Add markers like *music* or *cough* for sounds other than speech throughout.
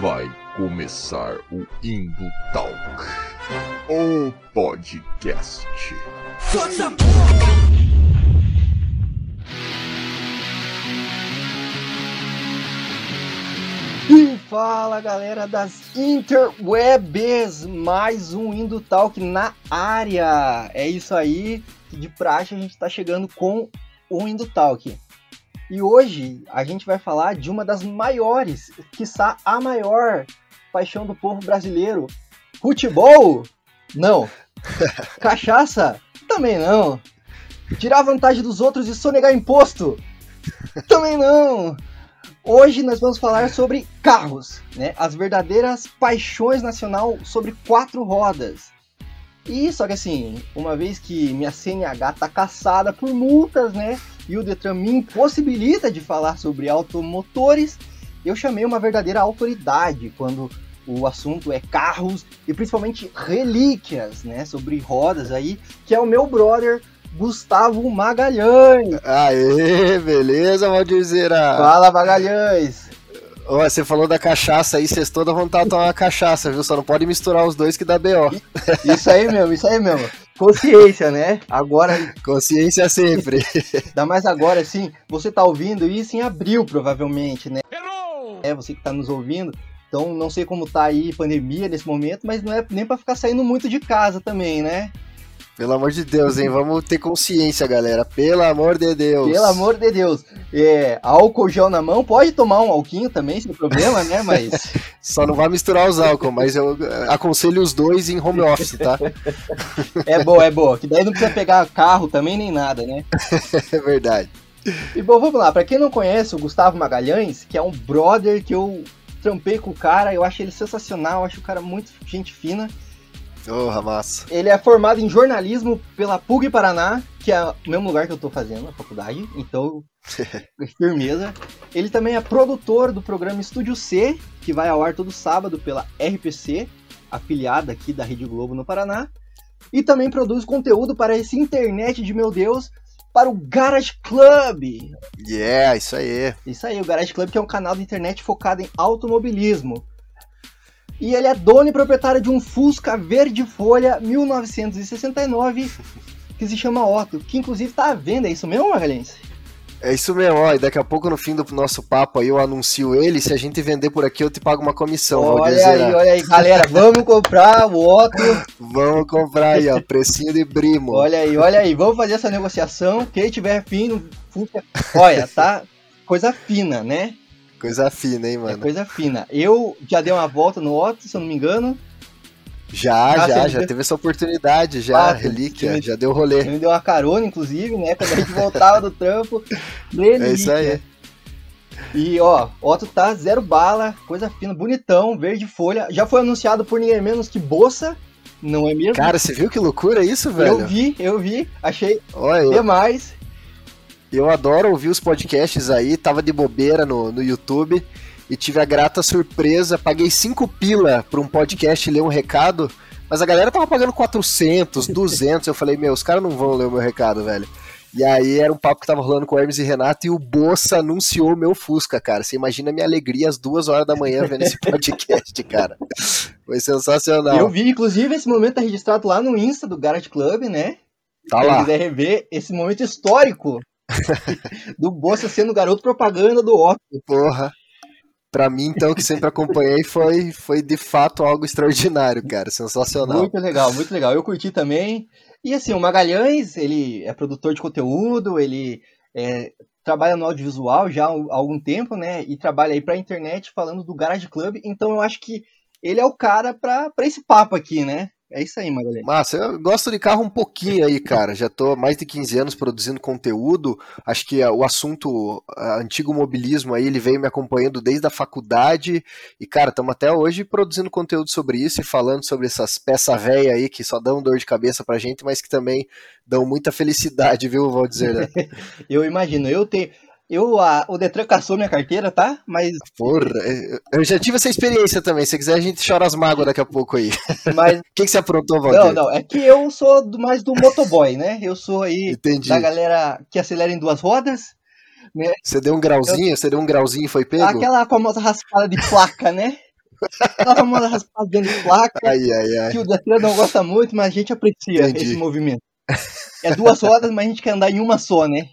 Vai começar o Indo Talk, o podcast. E fala galera das interwebs, mais um Indo Talk na área. É isso aí, de praxe a gente está chegando com o Indo Talk. E hoje a gente vai falar de uma das maiores, quiçá a maior paixão do povo brasileiro. Futebol? Não. *laughs* Cachaça? Também não. Tirar vantagem dos outros e sonegar imposto? Também não. Hoje nós vamos falar sobre carros, né? As verdadeiras paixões nacional sobre quatro rodas. E só que assim, uma vez que minha CNH tá caçada por multas, né? E o Detran me impossibilita de falar sobre automotores, eu chamei uma verdadeira autoridade quando o assunto é carros e principalmente relíquias, né? Sobre rodas aí, que é o meu brother Gustavo Magalhães. Aê, beleza, Valdirzeira? Fala, Magalhães. Ô, você falou da cachaça aí, vocês toda vontade de tomar uma cachaça, viu? Só não pode misturar os dois que dá B.O. Isso aí mesmo, isso aí mesmo. Consciência, né? Agora. Consciência sempre. Ainda mais agora, assim, você tá ouvindo isso em abril, provavelmente, né? Errou! É, você que tá nos ouvindo. Então, não sei como tá aí pandemia nesse momento, mas não é nem para ficar saindo muito de casa também, né? Pelo amor de Deus, hein? Vamos ter consciência, galera. Pelo amor de Deus. Pelo amor de Deus. É, álcool gel na mão, pode tomar um alquinho também, sem problema, né? Mas. *laughs* Só não vai misturar os álcool, mas eu aconselho os dois em home office, tá? é boa, é boa. Que daí não precisa pegar carro também nem nada, né? *laughs* é verdade. E bom, vamos lá. Pra quem não conhece o Gustavo Magalhães, que é um brother que eu trampei com o cara, eu acho ele sensacional, acho o cara muito gente fina. Porra, massa. Ele é formado em jornalismo pela PUC Paraná, que é o mesmo lugar que eu tô fazendo a faculdade, então, *laughs* firmeza. Ele também é produtor do programa Estúdio C, que vai ao ar todo sábado pela RPC, afiliada aqui da Rede Globo no Paraná. E também produz conteúdo para esse internet de meu Deus, para o Garage Club. Yeah, isso aí. Isso aí, o Garage Club que é um canal de internet focado em automobilismo. E ele é dono e proprietário de um Fusca verde folha 1969 que se chama Otto, que inclusive está à venda, é isso mesmo, Magalhães? É isso mesmo, ó, e daqui a pouco no fim do nosso papo aí eu anuncio ele, se a gente vender por aqui eu te pago uma comissão. Olha aí, olha aí, galera, vamos comprar o Otto. vamos comprar aí, ó, precinho de brimo. Olha aí, olha aí, vamos fazer essa negociação, quem tiver fim Fusca, olha, tá coisa fina, né? Coisa fina, hein, mano? É coisa fina. Eu já dei uma volta no Otto, se eu não me engano. Já, ah, já, já teve essa oportunidade, já, ah, relíquia, me, já deu rolê. Ele me deu uma carona, inclusive, né, quando a gente voltava do trampo. *laughs* Relíquia. É isso aí. E, ó, Otto tá zero bala, coisa fina, bonitão, verde folha. Já foi anunciado por ninguém menos que Bolsa, não é mesmo? Cara, você viu que loucura isso, velho? Eu vi, eu vi, achei Olha, demais. Eu adoro ouvir os podcasts aí, tava de bobeira no, no YouTube e tive a grata surpresa, paguei 5 pila pra um podcast ler um recado, mas a galera tava pagando 400, 200, *laughs* eu falei, meu, os caras não vão ler o meu recado, velho. E aí era um papo que tava rolando com o Hermes e Renato e o Bossa anunciou meu Fusca, cara. Você imagina a minha alegria às duas horas da manhã vendo esse *laughs* podcast, cara. Foi sensacional. Eu vi, inclusive, esse momento tá registrado lá no Insta do Garage Club, né? Tá lá. Se quiser rever esse momento histórico do Bolsa sendo garoto propaganda do Otto. Porra. Pra mim, então, que sempre acompanhei, foi, foi de fato algo extraordinário, cara. Sensacional. Muito legal, muito legal. Eu curti também. E assim, o Magalhães, ele é produtor de conteúdo, ele é, trabalha no audiovisual já há algum tempo, né? E trabalha aí pra internet falando do Garage Club. Então eu acho que ele é o cara pra, pra esse papo aqui, né? É isso aí, Magalhães. Massa, eu gosto de carro um pouquinho aí, cara. Já tô há mais de 15 anos produzindo conteúdo. Acho que o assunto antigo mobilismo aí, ele veio me acompanhando desde a faculdade. E, cara, estamos até hoje produzindo conteúdo sobre isso e falando sobre essas peças velhas aí que só dão dor de cabeça pra gente, mas que também dão muita felicidade, viu, vou dizer. Né? *laughs* eu imagino, eu tenho. Eu, a, o Detran caçou minha carteira, tá? Mas. Porra, eu já tive essa experiência também. Se quiser, a gente chora as mágoas daqui a pouco aí. Mas. *laughs* O que, que você aprontou, Valdir? Não, não. É que eu sou do, mais do motoboy, né? Eu sou aí Entendi. da galera que acelera em duas rodas. Né? Você deu um grauzinho? Eu... Você deu um grauzinho e foi pego? Aquela famosa raspada de placa, né? Dava uma raspadinha de placa, Ai, ai, ai. que o Datira não gosta muito, mas a gente aprecia Entendi. esse movimento. É duas rodas, mas a gente quer andar em uma só, né?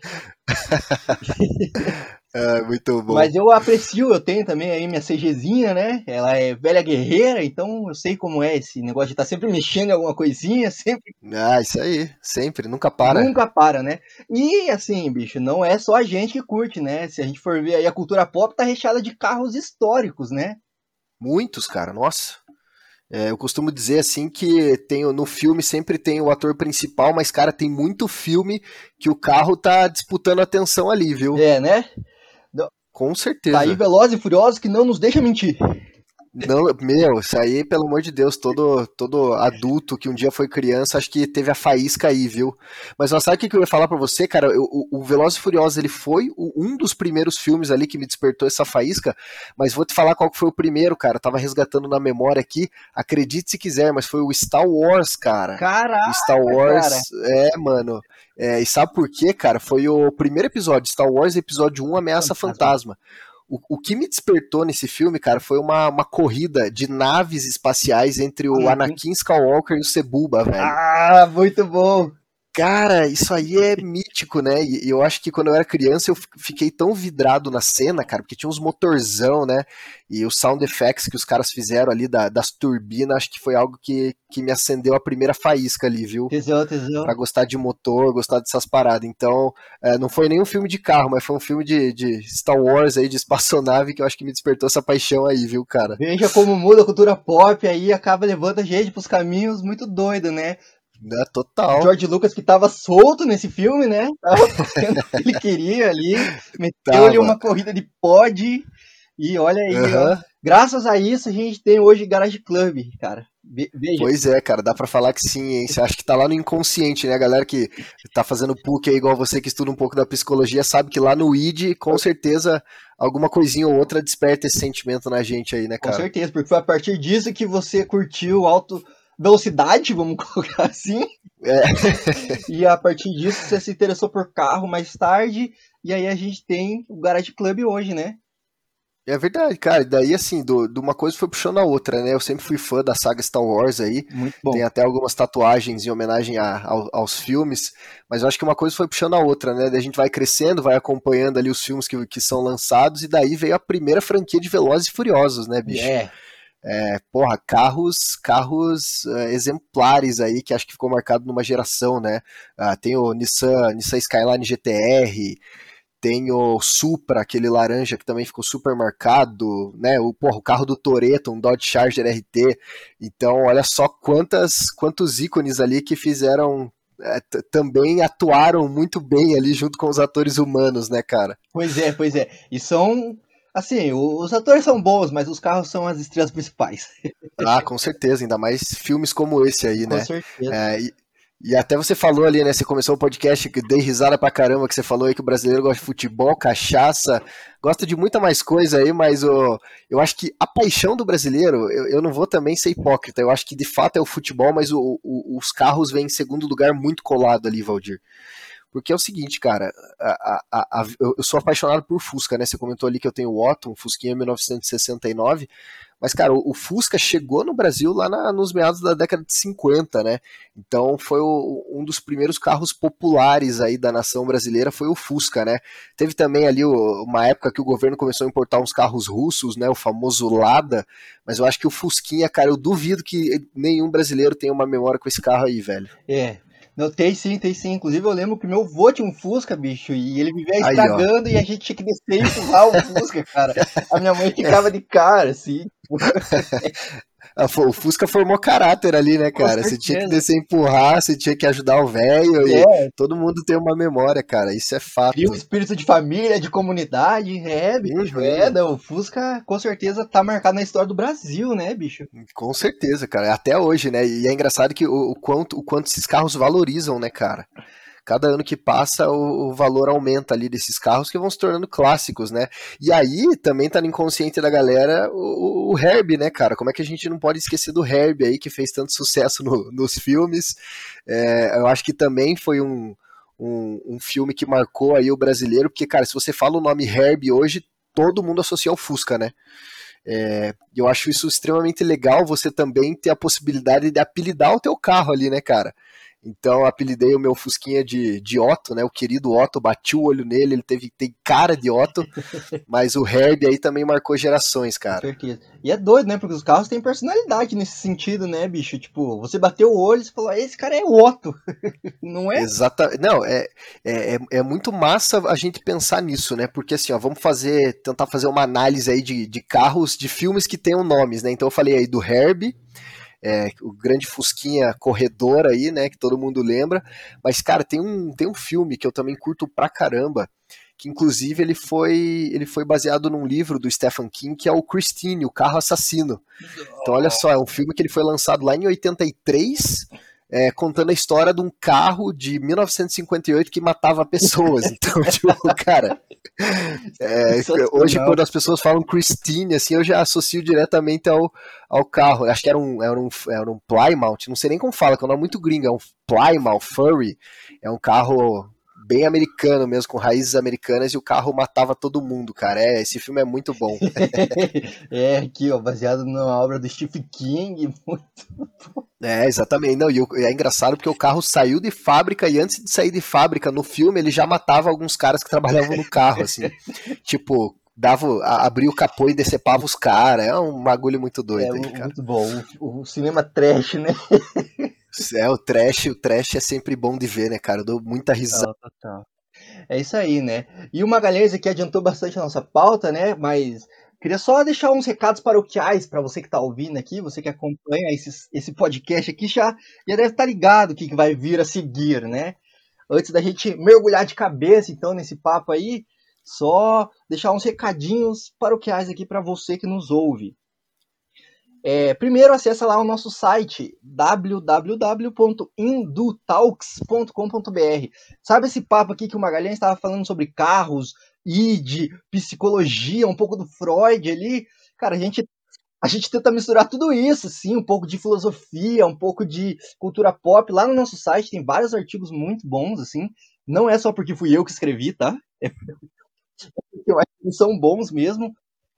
É, *laughs* muito bom. Mas eu aprecio, eu tenho também aí minha CGzinha, né? Ela é velha guerreira, então eu sei como é esse negócio de estar sempre mexendo em alguma coisinha, *laughs* sempre, Ah, isso aí. Sempre, nunca para. nunca para, né? E assim, bicho, não é só a gente que curte, né? Se a gente for ver aí a cultura pop tá recheada de carros históricos, né? Muitos, cara, nossa. É, eu costumo dizer assim que tem, no filme sempre tem o ator principal, mas, cara, tem muito filme que o carro tá disputando atenção ali, viu? É, né? Com Tá certeza. aí Velozes e Furiosos que não nos deixa mentir. Não, meu, isso aí, pelo amor de Deus, todo, todo adulto que um dia foi criança, acho que teve a faísca aí, viu? Mas ó, sabe o que eu ia falar pra você, cara? Eu- o, o Velozes e Furiosos, ele foi o- um dos primeiros filmes ali que me despertou essa faísca, mas vou te falar qual que foi o primeiro, cara. Eu tava resgatando na memória aqui, acredite se quiser, mas foi o Star Wars, cara. Caraca, Star Wars, cara. é, mano. É, e sabe por quê, cara? Foi o primeiro episódio, Star Wars, episódio 1, Ameaça Fantasma. Fantasma. O, o que me despertou nesse filme, cara, foi uma, uma corrida de naves espaciais entre o Anakin. Anakin Skywalker e o Sebulba, velho. Ah, muito bom. Cara, isso aí é mítico, né? E eu acho que quando eu era criança eu fi- fiquei tão vidrado na cena, cara, porque tinha uns motorzão, né? E os sound effects que os caras fizeram ali da- das turbinas, acho que foi algo que, que me acendeu a primeira faísca ali, viu? Tesão, tesão. Pra gostar de motor, gostar dessas paradas. Então, é, não foi nem um filme de carro, mas foi um filme de, de Star Wars aí, de espaçonave, que eu acho que me despertou essa paixão aí, viu, cara? Veja como muda a cultura pop aí acaba levando a gente pros caminhos muito doido, né? É, total. George Lucas que tava solto nesse filme, né? Tava fazendo o que ele queria ali, *laughs* meteu ali uma corrida de pod e olha aí, ó. Aham. Graças a isso a gente tem hoje Garage Club, cara. Ve- Veja, Pois é, cara, dá pra falar que sim, hein? Você acha que tá lá no inconsciente, né? A galera que tá fazendo PUC aí, igual você que estuda um pouco da psicologia, sabe que lá no ID, com certeza, alguma coisinha ou outra desperta esse sentimento na gente aí, né, com cara? certeza, porque foi a partir disso que você curtiu alto velocidade, vamos *laughs* colocar assim. É. *laughs* e a partir disso você se interessou por carro mais tarde, e aí a gente tem o Garage Club hoje, né? É verdade, cara. Daí, assim, do- de uma coisa foi puxando a outra, né? Eu sempre fui fã da saga Star Wars aí. Muito bom. Tem até algumas tatuagens em homenagem a- ao- aos filmes, mas eu acho que uma coisa foi puxando a outra, né? Daí a gente vai crescendo, vai acompanhando ali os filmes que, que são lançados, e daí veio a primeira franquia de Velozes e Furiosos, né, bicho? É, É, porra, carros, carros é, exemplares aí, que acho que ficou marcado numa geração, né? Ah, tem o Nissan, Nissan Skyline GTR, tem o Supra, aquele laranja que também ficou super marcado, né? O, porra, o carro do Toretto, um Dodge Charger RT. Então, olha só quantas, quantos ícones ali que fizeram, t- também atuaram muito bem ali junto com os atores humanos, né, cara? pois é, pois é. E são. Assim, os atores são bons, mas os carros são as estrelas principais. Ah, com certeza, ainda mais filmes como esse aí, Com né? certeza. É, e, e até você falou ali, né? Você começou o podcast que dei risada pra caramba, que você falou aí que o brasileiro gosta de futebol, cachaça, gosta de muita mais coisa aí, mas o, eu acho que a paixão do brasileiro, eu, eu não vou também ser hipócrita, eu acho que de fato é o futebol, mas o- o- os carros vêm em segundo lugar muito colado ali, Valdir. Porque é o seguinte, cara, a- a- a- eu sou apaixonado por Fusca, né? Você comentou ali que eu tenho o Otto, um Fusquinha 1969, mas, cara, o, o Fusca chegou no Brasil lá na- nos meados da década de 50, né? Então foi o- um dos primeiros carros populares aí da nação brasileira, foi o Fusca, né? Teve também ali o- uma época que o governo começou a importar uns carros russos, né? O famoso Lada, mas eu acho que o Fusquinha, cara, eu duvido que nenhum brasileiro tenha uma memória com esse carro aí, velho. É. Não, tem sim, tem sim. Inclusive, eu lembro que meu avô tinha um Fusca, bicho, e ele vivia Aí, estragando e a gente tinha que descer e empurrar o Fusca, cara. A minha mãe ficava de cara, assim. *laughs* O Fusca formou caráter ali, né, cara? Você tinha que descer e empurrar, você tinha que ajudar o velho, e É, todo mundo tem uma memória, cara, isso é fato. cria um espírito de família, de comunidade. É, bicho, Uhum. é. O Fusca com certeza tá marcado na história do Brasil, né, bicho? Com certeza, cara. Até hoje, né? E é engraçado que o, o quanto, o quanto esses carros valorizam, né, cara? Cada ano que passa, o, o valor aumenta ali desses carros que vão se tornando clássicos, né? E aí também tá no inconsciente da galera o, o Herb, né, cara? Como é que a gente não pode esquecer do Herb aí, que fez tanto sucesso no- nos filmes? É, eu acho que também foi um, um, um filme que marcou aí o brasileiro, porque, cara, se você fala o nome Herb hoje, todo mundo associa ao Fusca, né? É, eu acho isso extremamente legal, você também ter a possibilidade de apelidar o teu carro ali, né, cara? Então apelidei o meu Fusquinha de, de Otto, né? O querido Otto, bati o olho nele, ele teve tem cara de Otto, *laughs* mas o Herb aí também marcou gerações, cara. Com certeza. E é doido, né? Porque os carros têm personalidade nesse sentido, né, bicho? Tipo, você bateu o olho e falou, esse cara é o Otto. *laughs* Não é? Exatamente. Não, é, é, é, é muito massa a gente pensar nisso, né? Porque assim, ó, vamos fazer, tentar fazer uma análise aí de, de carros, de filmes que tenham nomes, né? Então eu falei aí do Herb, é, o grande Fusquinha corredor aí, né, que todo mundo lembra. Mas, cara, tem um, tem um filme que eu também curto pra caramba, que inclusive ele foi, ele foi baseado num livro do Stephen King, que é o Christine, o carro assassino. Então, olha só, é um filme que ele foi lançado lá em 83, é, contando a história de um carro de 1958 que matava pessoas. *laughs* Então, tipo, cara, é, hoje quando as pessoas falam Christine, assim, eu já associo diretamente ao, ao carro. Acho que era um, era, um, era um Plymouth, não sei nem como fala, que é um nome muito gringo, é um Plymouth Furry. É um carro bem americano mesmo, com raízes americanas, e o carro matava todo mundo, cara. É, esse filme é muito bom. *laughs* é, aqui, ó, baseado na obra do Stephen King, *laughs* muito bom. É, exatamente. Não, e é engraçado porque o carro saiu de fábrica e antes de sair de fábrica, no filme, ele já matava alguns caras que trabalhavam no carro, assim. *laughs* tipo, dava, abria o capô e decepava os caras. É um bagulho muito doido. É, aí, cara. muito bom. O, o cinema trash, né? É, o trash, o trash é sempre bom de ver, né, cara? Eu dou muita risada. É isso aí, né? E o Magalhães aqui adiantou bastante a nossa pauta, né? Mas queria só deixar uns recados paroquiais para você que tá ouvindo aqui, você que acompanha esse, esse podcast aqui, já, já deve estar tá ligado o que, que vai vir a seguir, né? Antes da gente mergulhar de cabeça, então, nesse papo aí, só deixar uns recadinhos paroquiais aqui para você que nos ouve. É, primeiro, acessa lá o nosso site www.indutalks.com.br. Sabe esse papo aqui que o Magalhães estava falando sobre carros, id, psicologia, um pouco do Freud ali? Cara, a gente a gente tenta misturar tudo isso, sim, um pouco de filosofia, um pouco de cultura pop. Lá no nosso site tem vários artigos muito bons, assim. Não é só porque fui eu que escrevi, tá? É *laughs* eu acho que são bons mesmo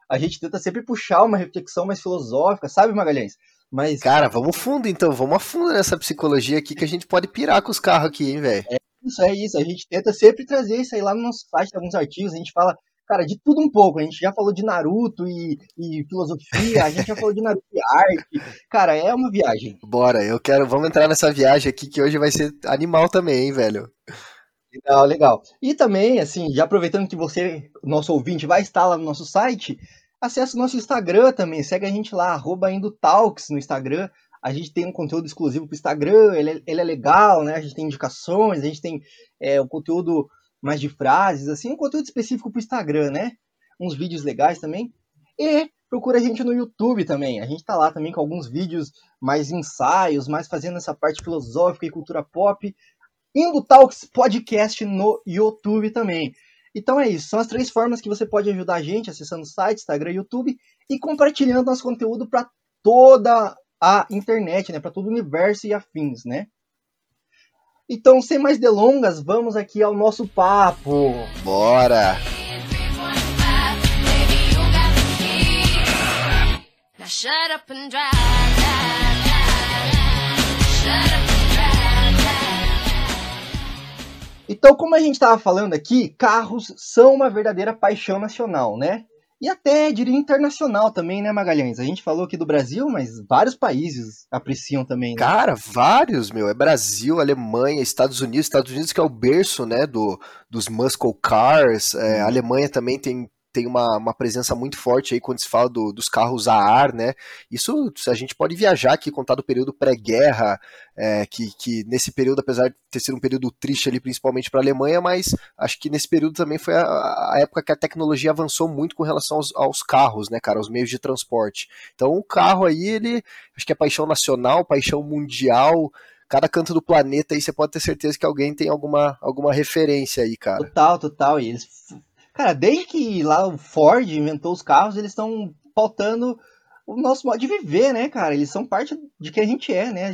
a gente tenta sempre puxar uma reflexão mais filosófica, sabe, Magalhães? Mas. Cara, vamos fundo então, vamos a fundo nessa psicologia aqui que a gente pode pirar com os carros aqui, hein, velho? É isso, é isso. A gente tenta sempre trazer isso aí lá no nosso site, alguns artigos, a gente fala, cara, de tudo um pouco. A gente já falou de Naruto e, e filosofia, a gente já falou de Naruto e arte. Cara, é uma viagem. Bora, eu quero. Vamos entrar nessa viagem aqui que hoje vai ser animal também, hein, velho? Legal, legal. E também, assim, já aproveitando que você, nosso ouvinte, vai estar lá no nosso site, acesse o nosso Instagram também, segue a gente lá, arroba Indutalks no Instagram. A gente tem um conteúdo exclusivo para o Instagram, ele é, ele é, legal, né? A gente tem indicações, a gente tem é, um conteúdo mais de frases, assim, um conteúdo específico para o Instagram, né? Uns vídeos legais também. E procura a gente no YouTube também. A gente tá lá também com alguns vídeos mais ensaios, mais fazendo essa parte filosófica e cultura pop. Indo Talks Podcast no YouTube também. Então é isso, são as três formas que você pode ajudar a gente, acessando o site, Instagram, YouTube e compartilhando nosso conteúdo para toda a internet, né, para todo o universo e afins, né? Então, sem mais delongas, vamos aqui ao nosso papo. Bora! Now shut up and drive, Então, como a gente estava falando aqui, carros são uma verdadeira paixão nacional, né? E até, diria, internacional também, né, Magalhães? A gente falou aqui do Brasil, mas vários países apreciam também, né? Cara, vários, meu. É Brasil, Alemanha, Estados Unidos. Estados Unidos que é o berço, né, do, dos muscle cars. É, a Alemanha também tem tem uma, uma presença muito forte aí quando se fala do, dos carros a ar, né? Isso a gente pode viajar aqui, contar do período pré-guerra, é, que, que nesse período, apesar de ter sido um período triste ali, principalmente para a Alemanha, mas acho que nesse período também foi a, a, época que a tecnologia avançou muito com relação aos, aos, carros, né, cara, aos meios de transporte. Então o carro aí, ele acho que é paixão nacional, paixão mundial, cada canto do planeta aí você pode ter certeza que alguém tem alguma, alguma referência aí, cara. Total, total. E eles Cara, desde que lá o Ford inventou os carros, eles estão pautando o nosso modo de viver, né, cara? Eles são parte de que a gente é, né?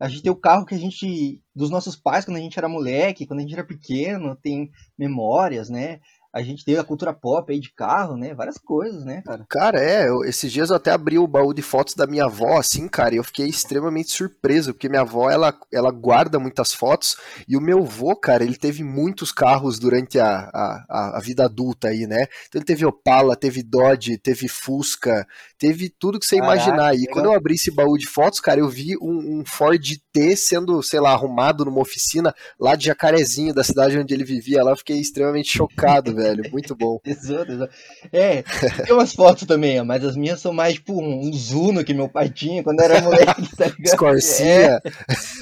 A gente tem o carro que a gente. dos nossos pais quando a gente era moleque, quando a gente era pequeno, tem memórias, né? A gente tem a cultura pop aí de carro, né? Várias coisas, né, cara? Cara, é, eu, esses dias eu até abri o baú de fotos da minha avó, assim, cara, e eu fiquei extremamente surpreso, porque minha avó, ela, ela guarda muitas fotos, e o meu avô, cara, ele teve muitos carros durante a, a, a vida adulta aí, né? Então ele teve Opala, teve Dodge, teve Fusca, teve tudo que você Caraca, imaginar. E legal. quando eu abri esse baú de fotos, cara, eu vi um, um Ford Sendo, sei lá, arrumado numa oficina lá de Jacarezinho, da cidade onde ele vivia lá, eu fiquei extremamente chocado, velho. Muito bom. *laughs* É, tem umas fotos também, mas as minhas são mais tipo um Zuno que meu pai tinha quando era moleque, tá. *laughs* É.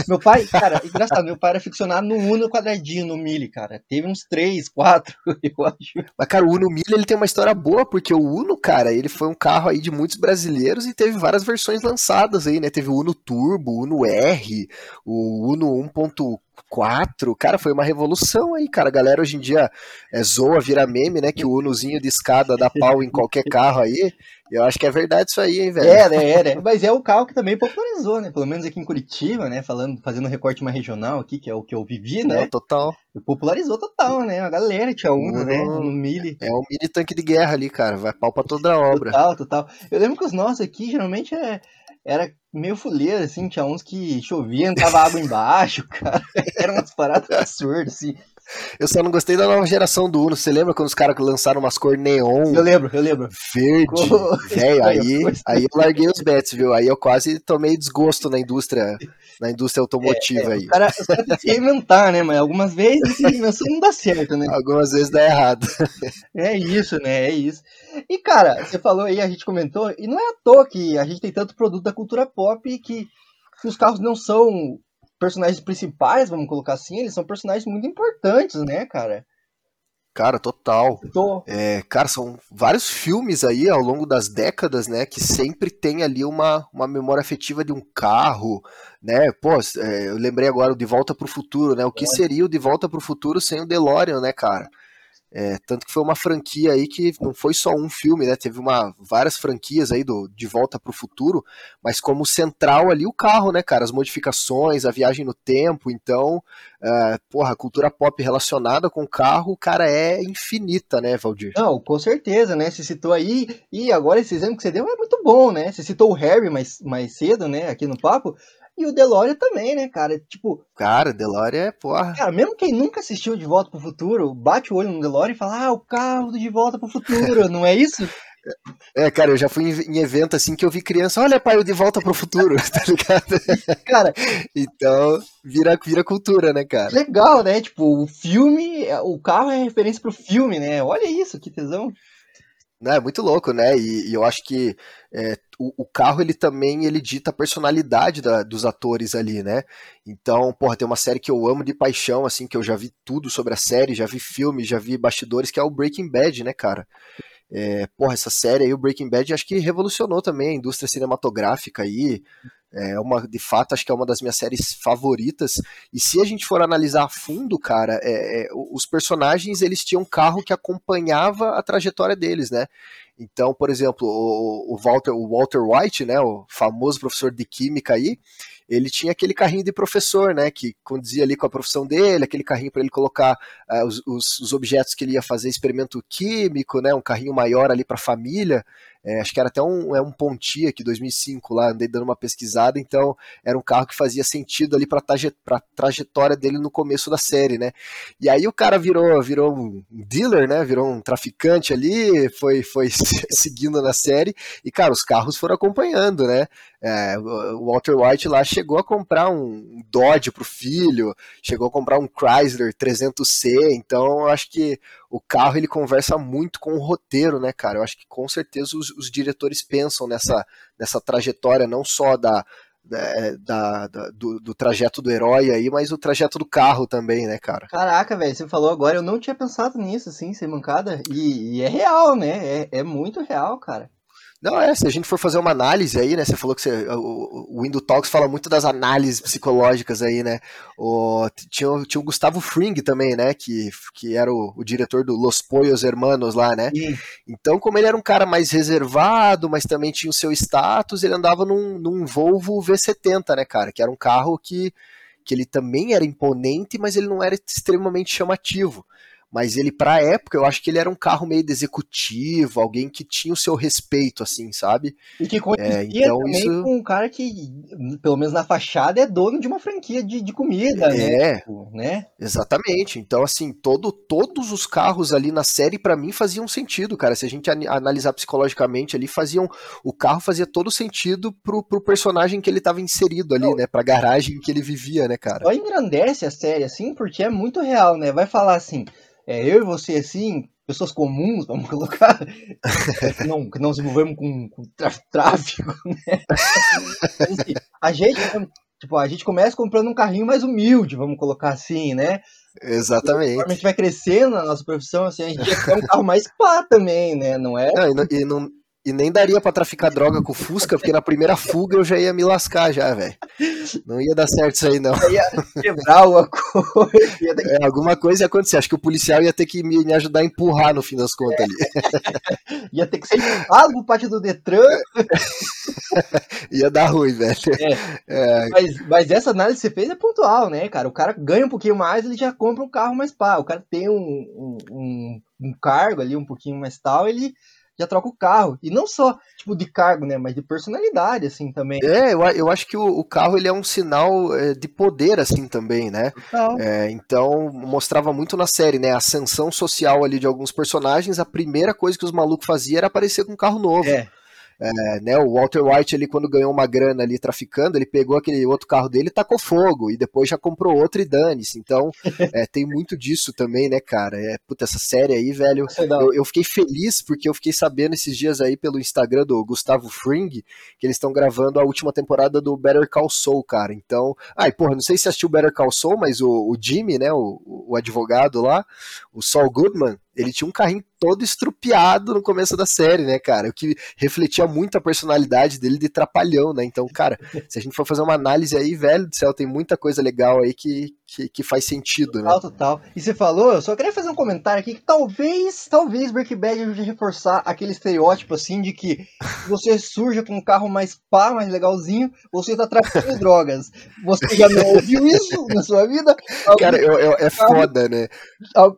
Meu pai, cara, engraçado, meu pai era ficcionado no Uno quadradinho, no Mille, cara. Teve uns três, quatro, *laughs* eu acho. Mas, cara, o Uno Mille, ele tem uma história boa, porque o Uno, cara, ele foi um carro aí de muitos brasileiros e teve várias versões lançadas aí, né? Teve o Uno Turbo, o Uno R, o Uno 1.4, 4, cara, foi uma revolução aí, cara. A galera hoje em dia é, zoa, vira meme, né? Que o Unozinho de escada dá pau em qualquer carro aí. Eu acho que é verdade isso aí, hein, velho. É, né, é, né? Mas é o carro que também popularizou, né? Pelo menos aqui em Curitiba, né? Falando, fazendo um recorte mais regional aqui, que é o que eu vivi, né? É, total. Popularizou total, né? A galera tinha Uno, né? No Mille. É um mini tanque de guerra ali, cara. Vai pau pra toda a obra. Total, total. Eu lembro que os nossos aqui, geralmente, é era meio fuleiro, assim, tinha uns que chovia, entrava água embaixo, *laughs* cara. Era umas paradas absurdas, assim. Eu só não gostei da nova geração do Uno. Você lembra quando os caras lançaram umas cores neon? Eu lembro, eu lembro. Verde. Velho, *laughs* aí, aí eu larguei os bets, viu? Aí eu quase tomei desgosto na indústria, na indústria automotiva é, é, aí. Os caras cara têm que reinventar, né? Mas algumas vezes *laughs* assim, não dá certo, né? Algumas vezes dá errado. *laughs* É isso, né? É isso. E, cara, você falou aí, a gente comentou, e não é à toa que a gente tem tanto produto da cultura pop que os carros não são personagens principais, vamos colocar assim, eles são personagens muito importantes, né, cara? Cara, total. Tô. É, cara, são vários filmes aí ao longo das décadas, né, que sempre tem ali uma, uma memória afetiva de um carro, né? Pô, é, eu lembrei agora o De Volta para o Futuro, né? O que seria o De Volta para o Futuro sem o DeLorean, né, cara? É, tanto que foi uma franquia aí que não foi só um filme, né? Teve uma, várias franquias aí do De Volta para o Futuro, mas como central ali o carro, né, cara? As modificações, a viagem no tempo. Então, uh, porra, a cultura pop relacionada com o carro, cara, é infinita, né, Valdir? Não, com certeza, né? Você citou aí, e agora esse exemplo que você deu é muito bom, né? Você citou o Harry mais, mais cedo, né, aqui no papo. E o DeLorean também, né, cara? Tipo. Cara, DeLorean é porra. Cara, mesmo quem nunca assistiu De Volta pro Futuro, bate o olho no DeLorean e fala: Ah, o carro do De Volta pro Futuro, não é isso? *laughs* É, cara, eu já fui em evento assim que eu vi criança, olha, pai, o De Volta pro Futuro, *laughs* tá ligado? Cara. então, vira, vira cultura, né, cara? Legal, né? Tipo, o filme, o carro é referência pro filme, né? Olha isso, que tesão. Não, é muito louco, né? E, e eu acho que é, o, o, carro ele também ele dita a personalidade da, dos atores ali, né? Então, porra, tem uma série que eu amo de paixão, assim, que eu já vi tudo sobre a série, já vi filmes, já vi bastidores, que é o Breaking Bad, né, cara? É, porra, essa série aí, o Breaking Bad, acho que revolucionou também a indústria cinematográfica aí. É uma, de fato, acho que é uma das minhas séries favoritas. E se a gente for analisar a fundo, cara, é, é, os personagens eles tinham um carro que acompanhava a trajetória deles, né? Então, por exemplo, o, o Walter, o Walter White, né, o famoso professor de química aí, ele tinha aquele carrinho de professor, né, que conduzia ali com a profissão dele, aquele carrinho para ele colocar uh, os, os, os, objetos que ele ia fazer experimento químico, né, um carrinho maior ali para a família. É, acho que era até um, é um Pontiac 2005 lá, andei dando uma pesquisada, então era um carro que fazia sentido ali para a trajetória dele no começo da série, né? E aí o cara virou, virou um dealer, né? Virou um traficante ali, foi, foi *laughs* seguindo na série, e cara, os carros foram acompanhando, né? É, o Walter White lá chegou a comprar um Dodge pro filho, chegou a comprar um Chrysler 300C, então eu acho que o carro ele conversa muito com o roteiro, né, cara? Eu acho que com certeza os, os diretores pensam nessa, nessa trajetória, não só da, da, da do, do, trajeto do herói aí, mas o trajeto do carro também, né, cara? Caraca, velho, você falou agora, eu não tinha pensado nisso, assim, sem mancada, e, e é real, né? É, é muito real, cara. Não, é, se a gente for fazer uma análise aí, né? Você falou que você, o, o Window Talks fala muito das análises psicológicas aí, né? O, tinha, tinha o Gustavo Fring também, né? Que, que era o, o diretor do Los Pollos Hermanos lá, né? Sim. Então, como ele era um cara mais reservado, mas também tinha o seu status, ele andava num, num Volvo V70, né, cara? Que era um carro que, que ele também era imponente, mas ele não era extremamente chamativo. Mas ele, pra época, eu acho que ele era um carro meio de executivo, alguém que tinha o seu respeito, assim, sabe? E que conhecia é, então também isso... com um cara que, pelo menos na fachada, é dono de uma franquia de, de comida, né? é, né? Exatamente. Então, assim, todo, todos os carros ali na série, para mim, faziam sentido, cara. Se a gente analisar psicologicamente ali, faziam. O carro fazia todo sentido pro, pro personagem que ele tava inserido ali, Não. né? Pra garagem que ele vivia, né, cara? Só engrandece a série, assim, porque é muito real, né? Vai falar assim é, eu e você, assim, pessoas comuns, vamos *laughs* colocar, que não, que não se envolvemos com, com tráfico, né? Assim, a gente, tipo, a gente começa comprando um carrinho mais humilde, vamos colocar assim, né? Exatamente. a gente vai crescendo na nossa profissão, assim, a gente quer um carro mais pá também, né? Não é? E, não, e não, e nem daria para traficar droga com o Fusca, porque na primeira fuga eu já ia me lascar já, velho. Não ia dar certo isso aí, não. Ia quebrar alguma coisa. É, alguma coisa ia acontecer. Acho que o policial ia ter que me, me ajudar a empurrar no fim das contas ali. ia ter que ser empurrado pátio do Detran. *laughs* ia dar ruim, velho. É. É. Mas, mas essa análise que você fez é pontual, né, cara? O cara ganha um pouquinho mais, ele já compra um carro mais pá. O cara tem um, um, um, um cargo ali um pouquinho mais tal, ele já troca o carro. E não só, tipo, de cargo, né? Mas de personalidade, assim, também. É, eu, eu acho que o, o carro, ele é um sinal é, de poder, assim, também, né? É, então, mostrava muito na série, né? A ascensão social ali de alguns personagens. A primeira coisa que os malucos faziam era aparecer com um carro novo. É. É, né, o Walter White ali quando ganhou uma grana ali traficando, ele pegou aquele outro carro dele e tacou fogo, e depois já comprou outro e dane-se. Então, *laughs* é, tem muito disso também, né, cara? É, puta, essa série aí, velho, eu, eu, fiquei feliz porque eu fiquei sabendo esses dias aí pelo Instagram do Gustavo Fring que eles estão gravando a última temporada do Better Call Saul, cara. Então, ai, porra, não sei se assistiu Better Call Saul, mas o, o Jimmy, né, o, o advogado lá, o Saul Goodman, ele tinha um carrinho todo estrupiado no começo da série, né, cara? O que refletia muito a personalidade dele de trapalhão, né? Então, cara, se a gente for fazer uma análise aí, velho do céu, tem muita coisa legal aí que, que, que faz sentido, né? Total, E você falou, eu só queria fazer um comentário aqui que talvez, talvez Breaking Bad ajude a reforçar aquele estereótipo, assim, de que você surja com um carro mais pá, mais legalzinho, você tá traficando *laughs* drogas. Você já não ouviu isso na sua vida? Cara, eu, eu, é foda, né?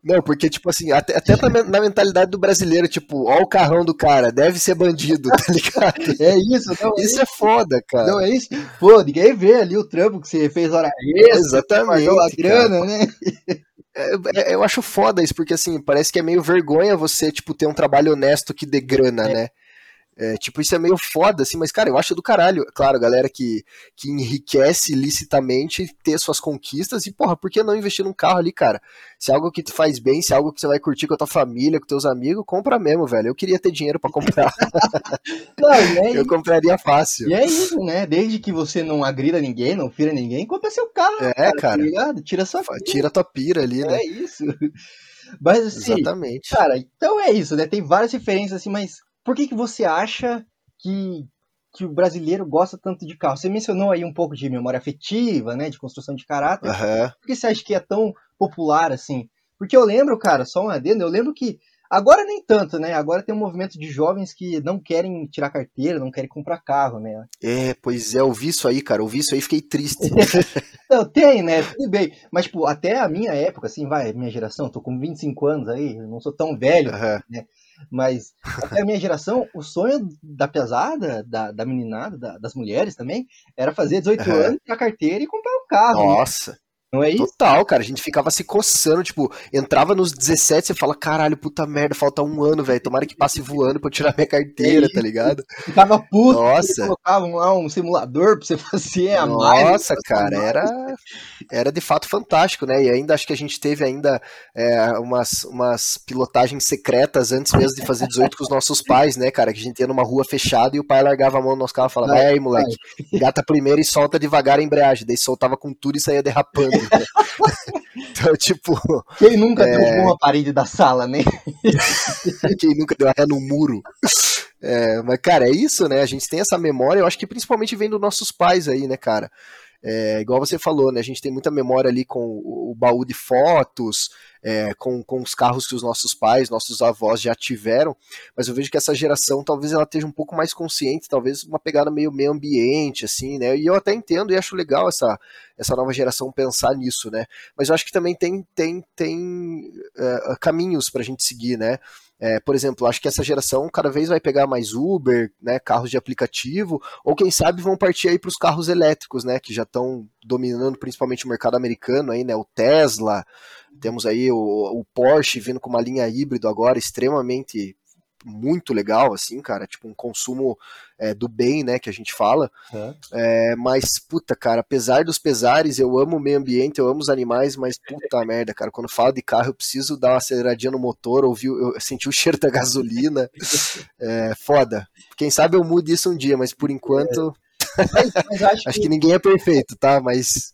Não, porque, tipo assim, até, até na mentalidade do brasileiro, tipo, ó o carrão do cara, deve ser bandido, tá ligado? *laughs* É isso, não, é Isso é, foda, cara. Não, é isso. Pô, ninguém vê ali o trampo que você fez hora extra. Exatamente grana, né? É, é, eu acho foda isso, porque assim, parece que é meio vergonha você, tipo, ter um trabalho honesto que dê grana, é. né? É, tipo, isso é meio foda, assim, mas, cara, eu acho do caralho. Claro, galera que, que enriquece licitamente ter suas conquistas e, porra, por que não investir num carro ali, cara? Se é algo que te faz bem, se é algo que você vai curtir com a tua família, com teus amigos, compra mesmo, velho. Eu queria ter dinheiro para comprar. *laughs* não, é eu compraria fácil. E é isso, né? Desde que você não agrida ninguém, não fira ninguém, compra seu carro. É, cara. cara. Tá Tira sua Tira tua pira ali, né? É isso. *laughs* Mas assim, Exatamente. cara, então é isso, né? Tem várias referências assim, mas por que, que você acha que, que o brasileiro gosta tanto de carro? Você mencionou aí um pouco de memória afetiva, né? De construção de caráter. Uhum. Por que você acha que é tão popular assim? Porque eu lembro, cara, só um adendo, eu lembro que Agora nem tanto, né? Agora tem um movimento de jovens que não querem tirar carteira, não querem comprar carro, né? É, pois é, eu vi isso aí, cara. Eu vi isso aí fiquei triste. *laughs* não, tem, né? Tudo bem. Mas, tipo, até a minha época, assim, vai, minha geração, tô com 25 anos aí, não sou tão velho, uhum. né? Mas até a minha geração, o sonho da pesada, da, da meninada, da, das mulheres também, era fazer 18 uhum. anos, tirar carteira e comprar um carro. Nossa. Né? Não é isso? Total, cara. A gente ficava se coçando, tipo, entrava nos 17 e fala, caralho, puta merda, falta um ano, velho. Tomara que passe voando pra eu tirar minha carteira, é tá ligado? Ficava puto, Nossa. colocavam lá um simulador pra você *laughs* fazer a mais. Nossa, cara, era, era de fato fantástico, né? E ainda acho que a gente teve ainda é, umas, umas pilotagens secretas antes mesmo de fazer 18 com os nossos pais, né, cara? Que a gente ia numa rua fechada e o pai largava a mão no nosso carro e falava, vai aí, moleque, gata primeiro e solta devagar a embreagem. Daí soltava com tudo e saía derrapando. *laughs* então, tipo. Quem nunca é... derrubou uma parede da sala, né? *laughs* Quem nunca deu ré no muro. É, mas, cara, é isso, né? A gente tem essa memória, eu acho que principalmente vem dos nossos pais aí, né, cara? É, igual você falou, né? A gente tem muita memória ali com o, baú de fotos, é, com, com os carros que os nossos pais, nossos avós já tiveram, mas eu vejo que essa geração talvez ela esteja um pouco mais consciente, talvez uma pegada meio meio ambiente, assim, né? E eu até entendo e acho legal essa, essa nova geração pensar nisso, né? Mas eu acho que também tem, tem, tem uh, caminhos pra gente seguir, né? É, por exemplo, acho que essa geração cada vez vai pegar mais Uber, né, carros de aplicativo, ou quem sabe vão partir aí para os carros elétricos, né, que já estão dominando principalmente o mercado americano aí, né, o Tesla, temos aí o, o Porsche vindo com uma linha híbrido agora extremamente muito legal, assim, cara, tipo um consumo é, do bem, né, que a gente fala. É. É, mas, puta, cara, apesar dos pesares, eu amo o meio ambiente, eu amo os animais, mas puta *laughs* merda, cara, quando falo de carro, eu preciso dar uma aceleradinha no motor, ouvir, eu senti o *laughs* cheiro da gasolina. É, foda. Quem sabe eu mude isso um dia, mas por enquanto. Mas, mas acho, *laughs* acho que... que ninguém é perfeito, tá? Mas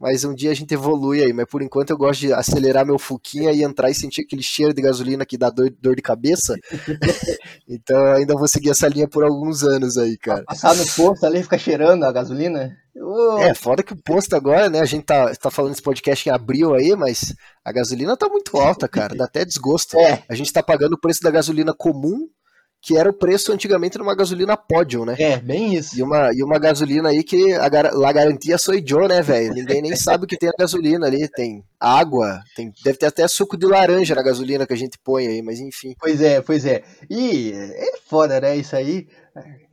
mas um dia a gente evolui aí. Mas por enquanto eu gosto de acelerar meu fuquinha e entrar e sentir aquele cheiro de gasolina que dá dor, dor de cabeça. *laughs* então ainda vou seguir essa linha por alguns anos aí, cara. Passar no posto ali fica cheirando a gasolina? Oh. É, foda que o posto agora, né? A gente tá, tá falando esse podcast em abril aí, mas a gasolina tá muito alta, cara. Dá até desgosto. É. A gente tá pagando o preço da gasolina comum que era o preço antigamente de uma gasolina Podium, né? É, bem isso. E uma, e uma gasolina aí que a, a garantia sou Joe, né, velho? Ninguém nem sabe o que tem a gasolina ali. Tem água, tem, deve ter até suco de laranja na gasolina que a gente põe aí, mas enfim. Pois é, pois é. E é foda, né? Isso aí.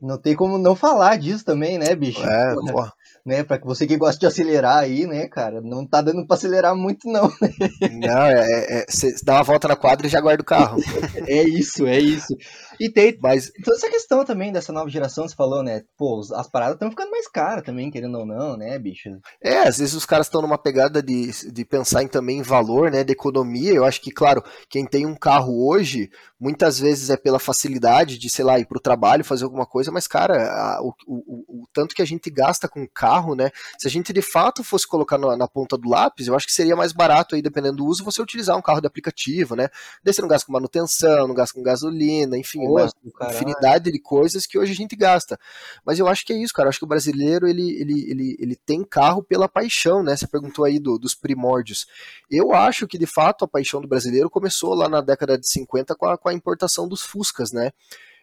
Não tem como não falar disso também, né, bicho? É, porra né? Para você que gosta de acelerar aí, né, cara? Não tá dando para acelerar muito, não. Né? Não, é, é, você dá uma volta na quadra e já guarda o carro. *laughs* é isso, é isso. E tem Mas... toda essa questão também dessa nova geração, você falou, né? Pô, as paradas estão ficando mais caras também, querendo ou não, né, bicho? É, às vezes os caras estão numa pegada de, de pensar em também em valor, né, de economia. Eu acho que, claro, quem tem um carro hoje, muitas vezes é pela facilidade de, sei lá, ir pro trabalho, fazer alguma coisa, mas, cara, a, o, o, o, tanto que a gente gasta com carro, né? Se a gente de fato fosse colocar na, na, ponta do lápis, eu acho que seria mais barato aí, dependendo do uso, você utilizar um carro de aplicativo, né? Daí você não gasta com manutenção, não gasta com gasolina, enfim, uma infinidade de coisas que hoje a gente gasta. Mas eu acho que é isso, cara. Eu acho que o brasileiro, ele, ele, ele, ele tem carro pela paixão, né? Você perguntou aí do, dos primórdios. Eu acho que, de fato, a paixão do brasileiro começou lá na década de 50 com a, com a importação dos Fuscas, né?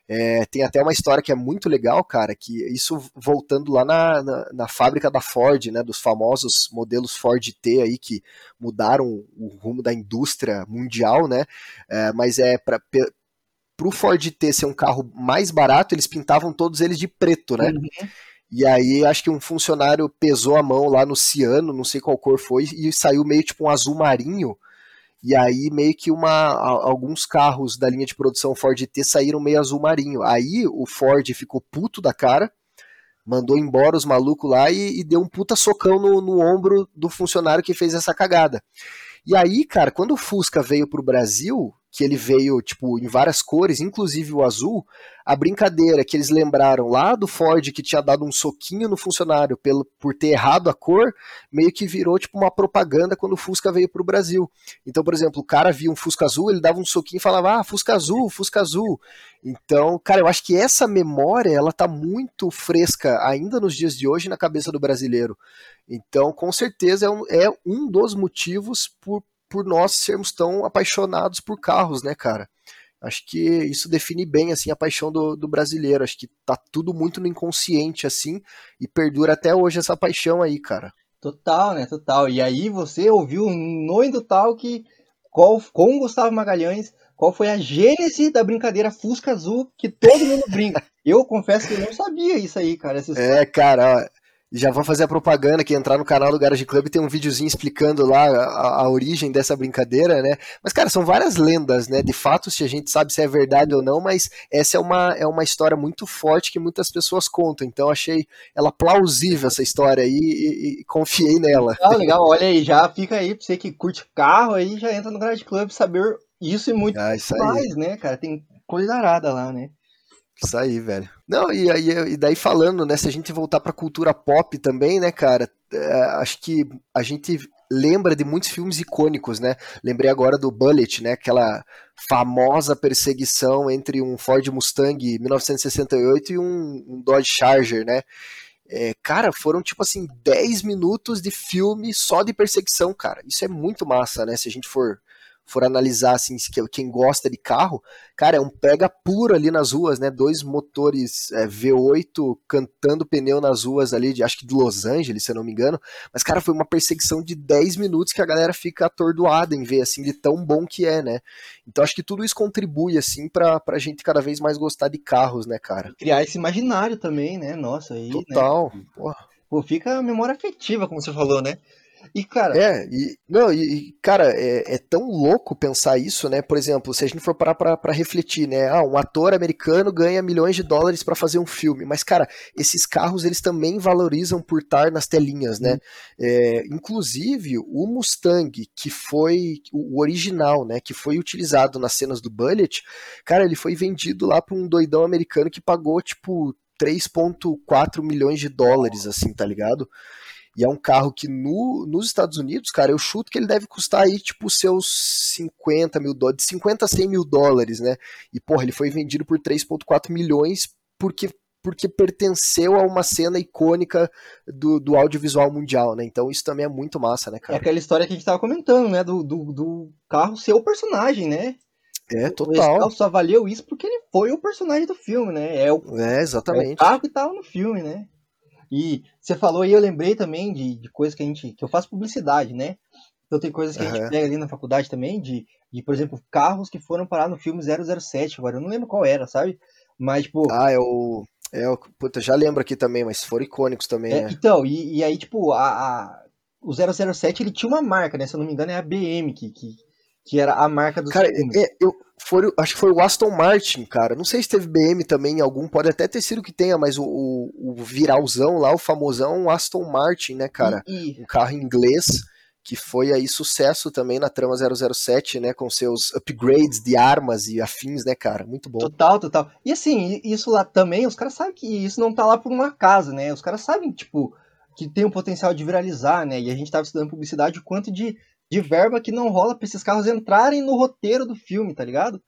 É, tem até uma história que é muito legal, cara, que isso voltando lá na, na, na, fábrica da Ford, né, dos famosos modelos Ford T aí que mudaram o rumo da indústria mundial, né, é, mas é para o Ford T ser um carro mais barato, eles pintavam todos eles de preto, né, uhum. E aí acho que um funcionário pesou a mão lá no ciano, não sei qual cor foi, e saiu meio tipo um azul marinho, e aí meio que uma alguns carros da linha de produção Ford T saíram meio azul marinho. Aí o Ford ficou puto da cara, mandou embora os malucos lá e, e deu um puta socão no, no ombro do funcionário que fez essa cagada. E aí, cara, quando o Fusca veio pro Brasil, que ele veio, tipo, em várias cores, inclusive o azul, a brincadeira que eles lembraram lá do Ford que tinha dado um soquinho no funcionário pelo, por ter errado a cor, meio que virou, tipo, uma propaganda quando o Fusca veio pro Brasil. Então, por exemplo, o cara via um Fusca azul, ele dava um soquinho e falava, ah, Fusca azul, Fusca azul. Então, cara, eu acho que essa memória, ela tá muito fresca ainda nos dias de hoje na cabeça do brasileiro. Então, com certeza, é um, é um dos motivos por por nós sermos tão apaixonados por carros, né, cara? Acho que isso define bem assim a paixão do, do, brasileiro. Acho que tá tudo muito no inconsciente assim e perdura até hoje essa paixão aí, cara. Total, né? Total. E aí você ouviu no Indutal que qual com Gustavo Magalhães, qual foi a gênese da brincadeira Fusca Azul que todo mundo brinca. *laughs* Eu confesso que eu não sabia isso aí, cara. É, cara, já vou fazer a propaganda que entrar no canal do Garage Club tem um videozinho explicando lá a, a, origem dessa brincadeira, né? Mas, cara, são várias lendas, né? De fato, se a gente sabe se é verdade ou não, mas essa é uma, é uma história muito forte que muitas pessoas contam. Então, achei ela plausível, essa história aí, e, e, confiei nela. Ah, legal, olha aí, já fica aí pra você que curte carro aí, já entra no Garage Club saber isso e muito ah, isso mais, né, cara? Tem coisa arada lá, né? Isso aí, velho. Não, e, e, e daí falando, né, se a gente voltar pra cultura pop também, né, cara, é, acho que a gente lembra de muitos filmes icônicos, né? Lembrei agora do Bullet, né, aquela famosa perseguição entre um Ford Mustang 1968 e um, um Dodge Charger, né? É, cara, foram tipo assim 10 minutos de filme só de perseguição, cara. Isso é muito massa, né? Se a gente for for analisar assim, quem gosta de carro, cara, é um pega puro ali nas ruas, né? Dois motores é, V8 cantando pneu nas ruas ali, de, acho que de Los Angeles, se eu não me engano. Mas, cara, foi uma perseguição de 10 minutos que a galera fica atordoada em ver, assim, de tão bom que é, né? Então acho que tudo isso contribui, assim, pra, pra gente cada vez mais gostar de carros, né, cara? Criar esse imaginário também, né? Nossa, aí. Né? Total. Né? Pô, fica a memória afetiva, como você falou, né? E, cara. É, e, não, e, cara, é, é, tão louco pensar isso, né? Por exemplo, se a gente for parar pra, refletir, né? Ah, um ator americano ganha milhões de dólares para fazer um filme. Mas, cara, esses carros eles também valorizam por estar nas telinhas, né? Uhum. É, inclusive, o Mustang, que foi o original, né? Que foi utilizado nas cenas do Bullet, cara, ele foi vendido lá pra um doidão americano que pagou, tipo, 3,4 milhões de dólares, assim, tá ligado? E é um carro que no, nos Estados Unidos, cara, eu chuto que ele deve custar aí, tipo, seus 50 mil dólares, de 50 a 100 mil dólares, né? E, porra, ele foi vendido por 3,4 milhões porque porque pertenceu a uma cena icônica do, do audiovisual mundial, né? Então isso também é muito massa, né, cara? É aquela história que a gente tava comentando, né? Do, do, do carro ser o personagem, né? É, total. Esse carro só valeu isso porque ele foi o personagem do filme, né? É, o, é exatamente. É o carro que tava no filme, né? E você falou aí, eu lembrei também de, de coisas que a gente. que eu faço publicidade, né? Então tem coisas que uhum. a gente pega ali na faculdade também, de, de, por exemplo, carros que foram parar no filme 007, agora eu não lembro qual era, sabe? Mas, tipo. Ah, é o. É o puta, já lembro aqui também, mas foram icônicos também, é, né? Então, e, e aí, tipo, a, a, o 007 ele tinha uma marca, né? Se eu não me engano, é a BM que, que, que era a marca dos Cara, é, eu, foi, acho que foi o Aston Martin, cara. Não sei se teve BM também em algum, pode até ter sido que tenha, mas o, o, o viralzão lá, o famosão Aston Martin, né, cara? E, e... Um carro inglês que foi aí sucesso também na trama 007, né, com seus upgrades de armas e afins, né, cara? Muito bom. Total, total. E assim, isso lá também, os caras sabem que isso não tá lá por uma casa, né? Os caras sabem, tipo, que tem o potencial de viralizar, né? E a gente tava estudando publicidade o quanto de de verba que não rola pra esses carros entrarem no roteiro do filme, tá ligado?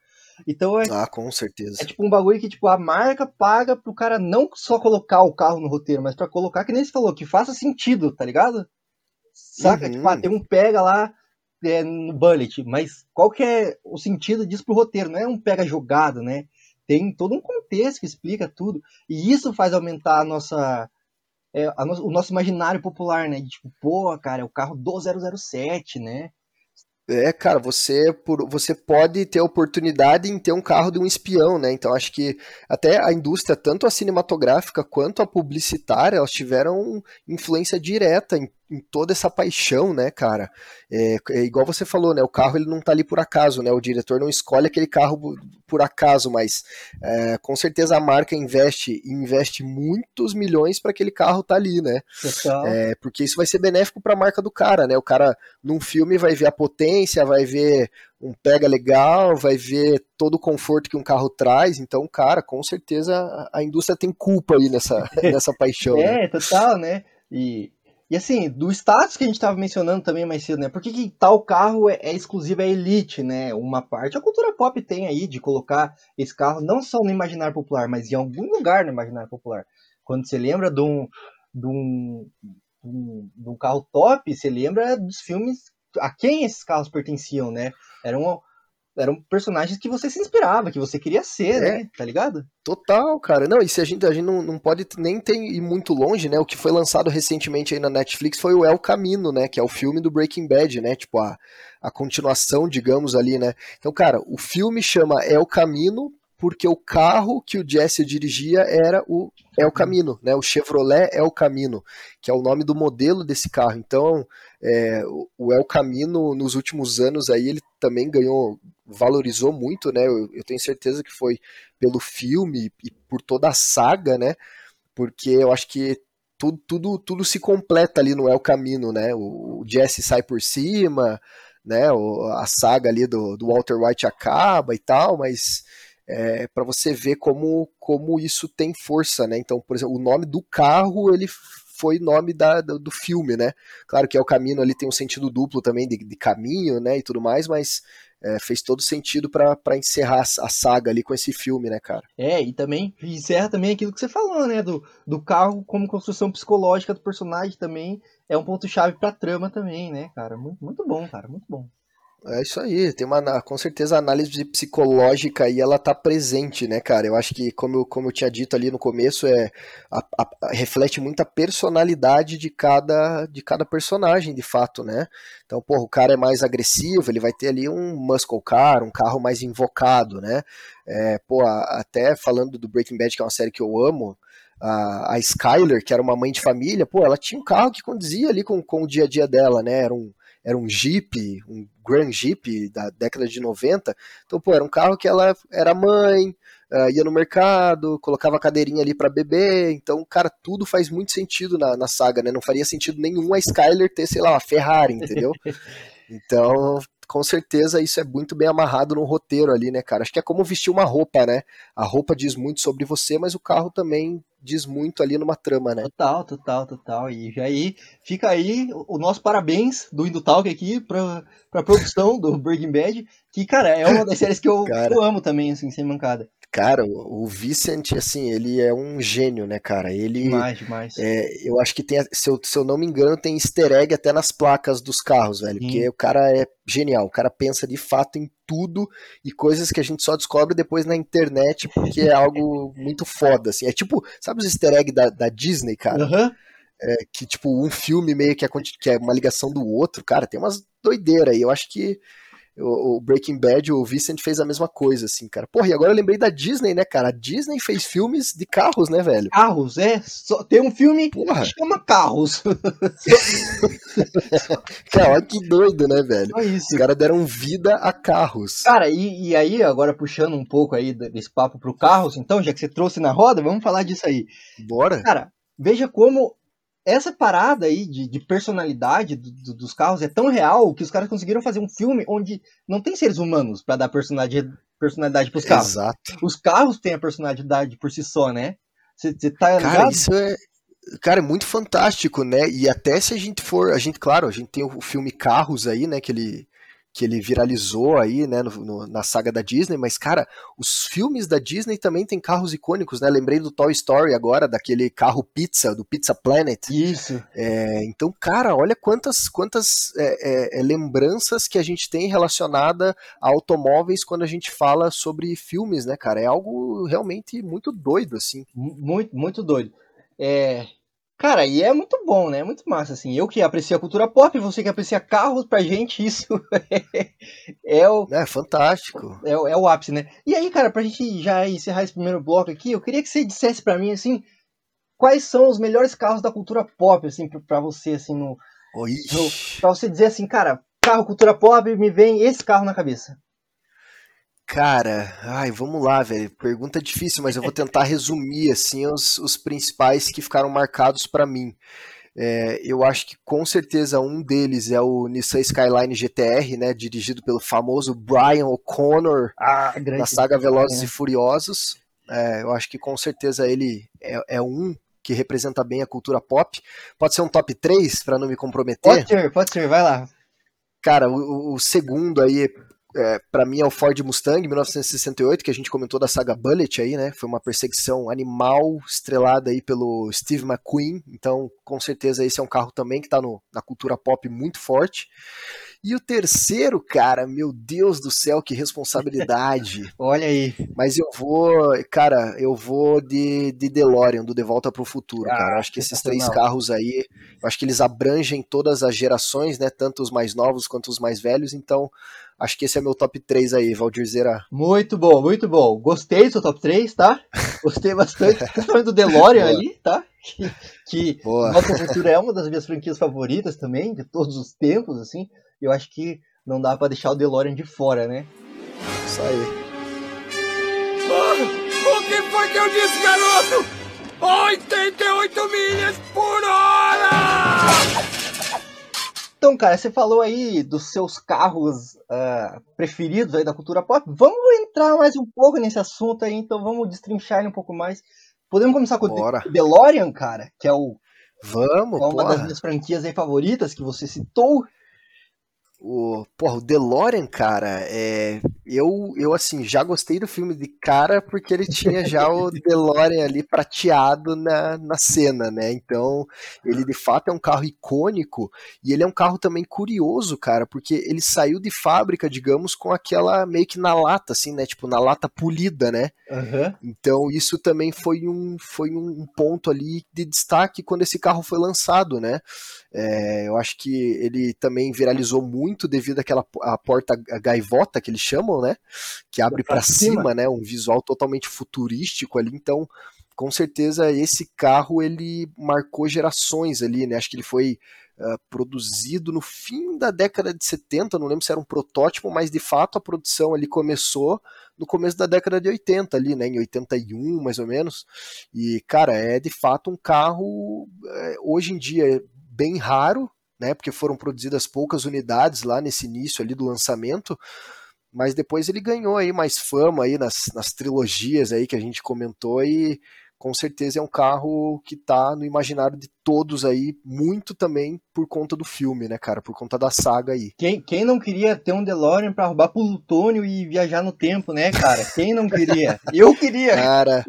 Então é. Ah, com certeza. É tipo um bagulho que tipo, a marca paga pro cara não só colocar o carro no roteiro, mas para colocar, que nem você falou, que faça sentido, tá ligado? Saca? Uhum. Tipo, ah, tem um pega lá é, no bullet, mas qual que é o sentido disso pro roteiro? Não é um pega jogado, né? Tem todo um contexto que explica tudo. E isso faz aumentar a nossa é, no, o nosso imaginário popular, né? De tipo, pô, cara, é o carro do 007, né? É, cara, você, por, você pode ter oportunidade em ter um carro de um espião, né? Então acho que até a indústria, tanto a cinematográfica quanto a publicitária, elas tiveram influência direta em em toda essa paixão, né, cara? É, é, igual você falou, né? O carro ele não tá ali por acaso, né? O diretor não escolhe aquele carro por acaso, mas é, com certeza a marca investe investe muitos milhões para aquele carro tá ali, né? É, porque isso vai ser benéfico para a marca do cara, né? O cara num filme vai ver a potência, vai ver um pega legal, vai ver todo o conforto que um carro traz. Então, cara, com certeza a indústria tem culpa aí nessa, *laughs* nessa paixão. É, né? total, né? E e assim, do status que a gente estava mencionando também mais cedo, né? Por que, que tal carro é, é exclusivo à elite, né? Uma parte a cultura pop tem aí de colocar esse carro não só no imaginário popular, mas em algum lugar no imaginário popular. Quando você lembra de um, de um, de um carro top, você lembra dos filmes a quem esses carros pertenciam, né? Era uma, eram personagens que você se inspirava, que você queria ser, é. né? Tá ligado? Total, cara. Não, e se a gente, a gente não, não pode nem ter, ir muito longe, né? O que foi lançado recentemente aí na Netflix foi o El Camino, né? Que é o filme do Breaking Bad, né? Tipo, a, a continuação, digamos, ali, né? Então, cara, o filme chama El Camino porque o carro que o Jesse dirigia era o El Camino, né? O Chevrolet El Camino, que é o nome do modelo desse carro. Então, é, o El Camino nos últimos anos aí ele também ganhou, valorizou muito, né? Eu, eu, tenho certeza que foi pelo filme e por toda a saga, né? Porque eu acho que tudo, tudo, tudo se completa ali no El Camino, né? O, o Jesse sai por cima, né? O, a saga ali do, do Walter White acaba e tal, mas é, para você ver como, como isso tem força, né? Então, por exemplo, o nome do carro ele foi nome da, do, filme, né? Claro que é o caminho ali tem um sentido duplo também de, de, caminho, né? E tudo mais, mas é, fez todo sentido para encerrar a saga ali com esse filme, né, cara? É, e também encerra também aquilo que você falou, né, do, do carro como construção psicológica do personagem também é um ponto chave para trama também, né, cara? Muito, muito bom, cara, muito bom. É isso aí, tem uma, com certeza a análise psicológica aí ela tá presente, né, cara? Eu acho que, como eu, como eu tinha dito ali no começo, é, a, a, reflete muito a personalidade de cada, de cada personagem, de fato, né? Então, porra, o cara é mais agressivo, ele vai ter ali um muscle car, um carro mais invocado, né? É, pô, até falando do Breaking Bad, que é uma série que eu amo, a, a Skyler, que era uma mãe de família, pô, ela tinha um carro que condizia ali com, com o dia a dia dela, né? Era um era um Jeep, um Grand Jeep da década de 90. Então, pô, era um carro que ela era mãe, uh, ia no mercado, colocava a cadeirinha ali para beber. Então, cara, tudo faz muito sentido na, na saga, né? Não faria sentido nenhum a Skyler ter, sei lá, uma Ferrari, entendeu? *laughs* Então, com certeza isso é muito bem amarrado no roteiro ali, né, cara? Acho que é como vestir uma roupa, né? A roupa diz muito sobre você, mas o carro também diz muito ali numa trama, né? Total, total, total. E aí fica aí o nosso parabéns do Indutalk aqui pra, pra produção do *laughs* Breaking Bad, que, cara, é uma das séries que eu, cara, eu amo também, assim, sem mancada. Cara, o, o Vicent, assim, ele é um gênio, né, cara? Ele. Demais, demais. É, eu acho que tem, se eu, se eu não me engano, tem easter egg até nas placas dos carros, velho. Sim. Porque o cara é genial. O cara pensa de fato em tudo e coisas que a gente só descobre depois na internet, porque é algo *laughs* muito foda, assim. É tipo, sabe os easter egg da, da Disney, cara? Uhum. É, que, tipo, um filme meio que é, que é uma ligação do outro, cara, tem umas doideiras aí. Eu acho que o, Breaking Bad, o Vincent fez a mesma coisa, assim, cara. Porra, e agora eu lembrei da Disney, né, cara? A Disney fez filmes de carros, né, velho? Carros, é. Só, tem um filme Porra. que chama Carros. *laughs* cara, olha que doido, né, velho? É isso. Os caras deram vida a carros. Cara, e, e aí, agora puxando um pouco aí desse papo pro carros, então, já que você trouxe na roda, vamos falar disso aí. Bora. Cara, veja como essa parada aí de, de personalidade do, do, dos carros é tão real que os caras conseguiram fazer um filme onde não tem seres humanos para dar personalidade, personalidade pros carros. Exato. Os carros têm a personalidade por si só, né? Você tá Cara, ligado? isso é. Cara, é muito fantástico, né? E até se a gente for. A gente, claro, a gente tem o filme Carros aí, né? Que ele que ele viralizou aí, né, no, no, na saga da Disney, mas, cara, os filmes da Disney também tem carros icônicos, né? Lembrei do Toy Story agora, daquele carro pizza, do Pizza Planet. Isso. É, então, cara, olha quantas, quantas é, é, é lembranças que a gente tem relacionada a automóveis quando a gente fala sobre filmes, né, cara? É algo realmente muito doido, assim. Muito, muito doido. É, Cara, e é muito bom, né? É muito massa, assim. Eu que aprecio a cultura pop, você que aprecia carros, pra gente *laughs* isso é, é o... É, fantástico. É, é, o ápice, né? E aí, cara, pra gente já encerrar esse primeiro bloco aqui, eu queria que você dissesse pra mim, assim, quais são os melhores carros da cultura pop, assim, pra, pra você, assim, no, no... Pra você dizer assim, cara, carro cultura pop, me vem esse carro na cabeça. Cara, ai, vamos lá, velho. Pergunta difícil, mas eu vou tentar *laughs* resumir assim os, os principais que ficaram marcados para mim. É, eu acho que com certeza um deles é o Nissan Skyline GTR, né, dirigido pelo famoso Brian O'Connor ah, na saga Velozes é. e Furiosos. É, eu acho que com certeza ele é, é, um que representa bem a cultura pop. Pode ser um top 3 para não me comprometer? Pode ser, pode ser, vai lá. Cara, o, o segundo aí é, para mim é o Ford Mustang 1968, que a gente comentou da saga Bullet aí, né? Foi uma perseguição animal estrelada aí pelo Steve McQueen, então com certeza esse é um carro também que tá no, na cultura pop muito forte. E o terceiro, cara, meu Deus do céu, que responsabilidade. *laughs* Olha aí. Mas eu vou, cara, eu vou de, de DeLorean, do De Volta para o Futuro, ah, cara. Acho que esses três carros aí, eu acho que eles abrangem todas as gerações, né? Tanto os mais novos quanto os mais velhos, então Acho que esse é meu top 3 aí, Valdir Zera. Muito bom, muito bom. Gostei do seu top 3, tá? Gostei bastante, *laughs* principalmente do DeLorean ali, tá? Que, que Nossa Futuro é uma das minhas franquias favoritas também, de todos os tempos, assim. Eu acho que não dá para deixar o DeLorean de fora, né? Isso aí. Mano, o que foi que eu disse, garoto? 88 milhas por hora! Então, cara, você falou aí dos seus carros uh, preferidos aí da cultura pop. Vamos entrar mais um pouco nesse assunto aí, então vamos destrinchar ele um pouco mais. Podemos começar com Bora. o DeLorean, cara, que é o Vamos, é uma porra. das minhas franquias aí favoritas que você citou. O, porra, o DeLorean, cara, é, eu, eu assim, já gostei do filme de cara porque ele tinha já o *laughs* DeLorean ali prateado na, na cena, né? Então, ele de fato é um carro icônico e ele é um carro também curioso, cara, porque ele saiu de fábrica, digamos, com aquela meio que na lata, assim, né? Tipo, na lata polida, né? Aham. Então, isso também foi um, foi um ponto ali de destaque quando esse carro foi lançado, né? É, eu acho que ele também viralizou muito devido àquela a porta gaivota que eles chamam, né? Que abre para cima, cima. né? Um visual totalmente futurístico ali. Então, com certeza esse carro ele marcou gerações ali, né? Acho que ele foi ah, produzido no fim da década de 70, não lembro se era um protótipo, mas de fato a produção ali começou no começo da década de 80 ali, né? Em 81, mais ou menos. E, cara, é de fato um carro é, hoje em dia bem raro, né? Porque foram produzidas poucas unidades lá nesse início ali do lançamento, mas depois ele ganhou aí mais fama aí nas, nas trilogias aí que a gente comentou e com certeza é um carro que tá no imaginário de todos aí, muito também por conta do filme, né, cara? Por conta da saga aí. Quem, quem não queria ter um DeLorean pra roubar plutônio e viajar no tempo, né, cara? Quem não queria? *laughs* Eu queria! Cara,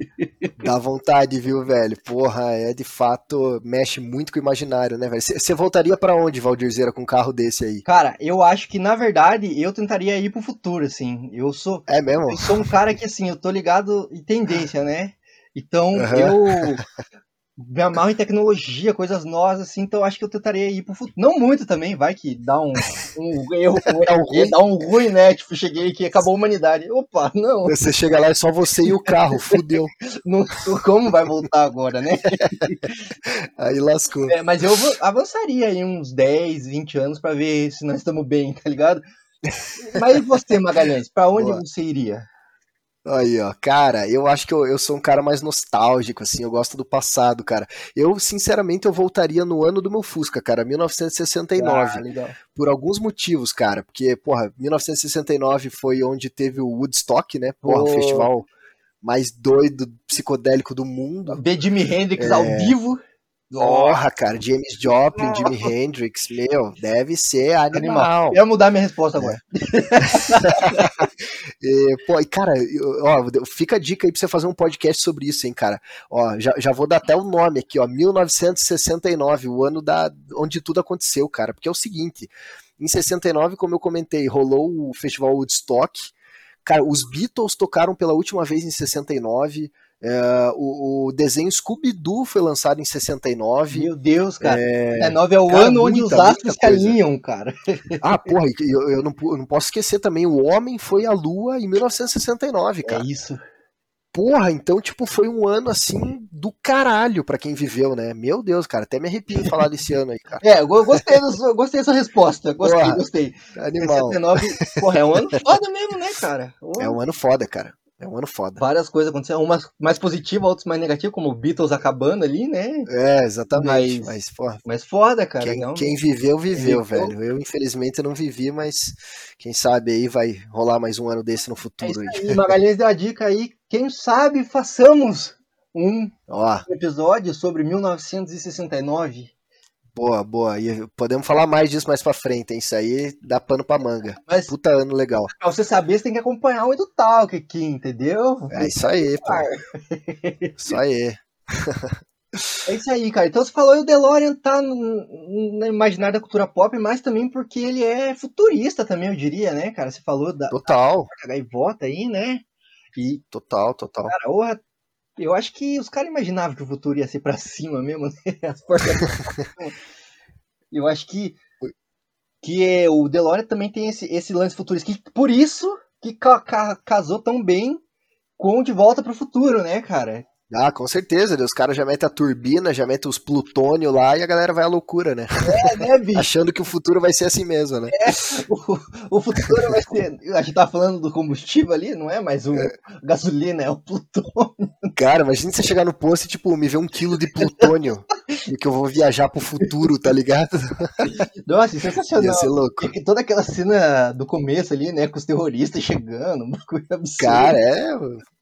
dá vontade, viu, velho? Porra, é de fato, mexe muito com o imaginário, né, velho? Você voltaria pra onde, Valdirzeira, com um carro desse aí? Cara, eu acho que na verdade eu tentaria ir pro futuro, assim. Eu sou, É mesmo? eu sou um cara que, assim, eu tô ligado em tendência, né? Então Aham. eu me amarro em tecnologia, coisas novas, assim, então acho que eu tentaria ir pro futuro. Não muito também, vai que dá um, um erro, um ruim. dá um ruim, né? Tipo, cheguei aqui, acabou a humanidade. Opa, não, Você chega lá é só você e o carro, fudeu. *laughs* não como vai voltar agora, né? *laughs* Aí lascou. É, mas eu ava- avançaria aí uns 10, 20 anos pra ver se nós estamos bem, tá ligado? Mas e você, Magalhães, pra onde Boa. você iria? Aí, ó, cara, eu acho que eu, eu sou um cara mais nostálgico, assim, eu gosto do passado, cara. Eu, sinceramente, eu voltaria no ano do meu Fusca, cara, 1969. Ah, legal. por alguns motivos, cara. Porque, porra, 1969 foi onde teve o Woodstock, né? Porra, o Pô. festival mais doido, psicodélico do mundo. Ver Jimi Hendrix É. ao vivo. Porra, cara, James Joplin, Jimi Hendrix, meu, deve ser animal. Eu ia mudar minha resposta agora. E, *laughs* pô, e cara, ó, fica a dica aí pra você fazer um podcast sobre isso, hein, cara. Ó, já, já vou dar até o nome aqui, ó, 1969, o ano da, onde tudo aconteceu, cara. Porque é o seguinte, em 69, como eu comentei, rolou o festival Woodstock. Cara, os Beatles tocaram pela última vez em 69. É, o, o desenho Scooby-Doo foi lançado em 69. Meu Deus, cara. É, 69 é o cara, ano onde muita, os astros se alinham, cara. Ah, porra, eu, eu não, eu não posso esquecer também, o Homem foi à Lua em 1969, cara. É isso. Porra, então, tipo, foi um ano assim do caralho pra quem viveu, né? Meu Deus, cara, até me arrepio de falar desse ano aí, cara. É, eu go- gostei, gostei da sua resposta. Gostei, Porra. gostei. Animal. 69, porra, é um ano foda mesmo, né, cara? Ô, É um ano foda, cara. É um ano foda. Várias coisas aconteceram, umas mais positivas, outras mais negativas, como o Beatles acabando ali, né? É, exatamente. Mas- Mas, porra, Mas foda, cara. quem, não- quem viveu, viveu, velho. Eu, infelizmente, não vivi, mas quem sabe aí vai rolar mais um ano desse no É futuro aí. aí, Magalhães deu a dica aí. Quem sabe façamos um Ó, episódio sobre 1969. Boa, boa. E podemos falar mais disso mais pra frente, hein? Isso aí dá pano pra manga. Mas Puta ano legal. pra você saber, você tem que acompanhar o Edu Talk aqui, entendeu? É isso aí, pô. Isso aí. É isso aí, cara. Então você falou que o DeLorean tá no, no imaginário da cultura pop, mas também porque ele é futurista também, eu diria, né, cara? Você falou da, Total, da gaivota aí, né? E, total, total. cara, orra, eu acho que os caras imaginavam que o futuro ia ser pra cima mesmo, né? *laughs* As portas... eu acho que, que é, o DeLorean também tem esse, esse lance futurista. Que, por isso que ca- ca- casou tão bem com De Volta pro Futuro, né, cara? Ah, com certeza, né? os caras já metem a turbina, já metem os plutônio lá e a galera vai à loucura, né? É, né, *laughs* bicho? Achando que o futuro vai ser assim mesmo, né? O, o futuro vai ser. A gente tá falando do combustível ali, não é mais o gasolina, é o plutônio. Cara, imagina você chegar no posto e, tipo, me ver um quilo de plutônio e que eu vou viajar pro futuro, tá ligado? Nossa, Ia sensacional. ser louco. E toda aquela cena do começo ali, né, com os terroristas chegando, uma coisa absurda. Cara, é,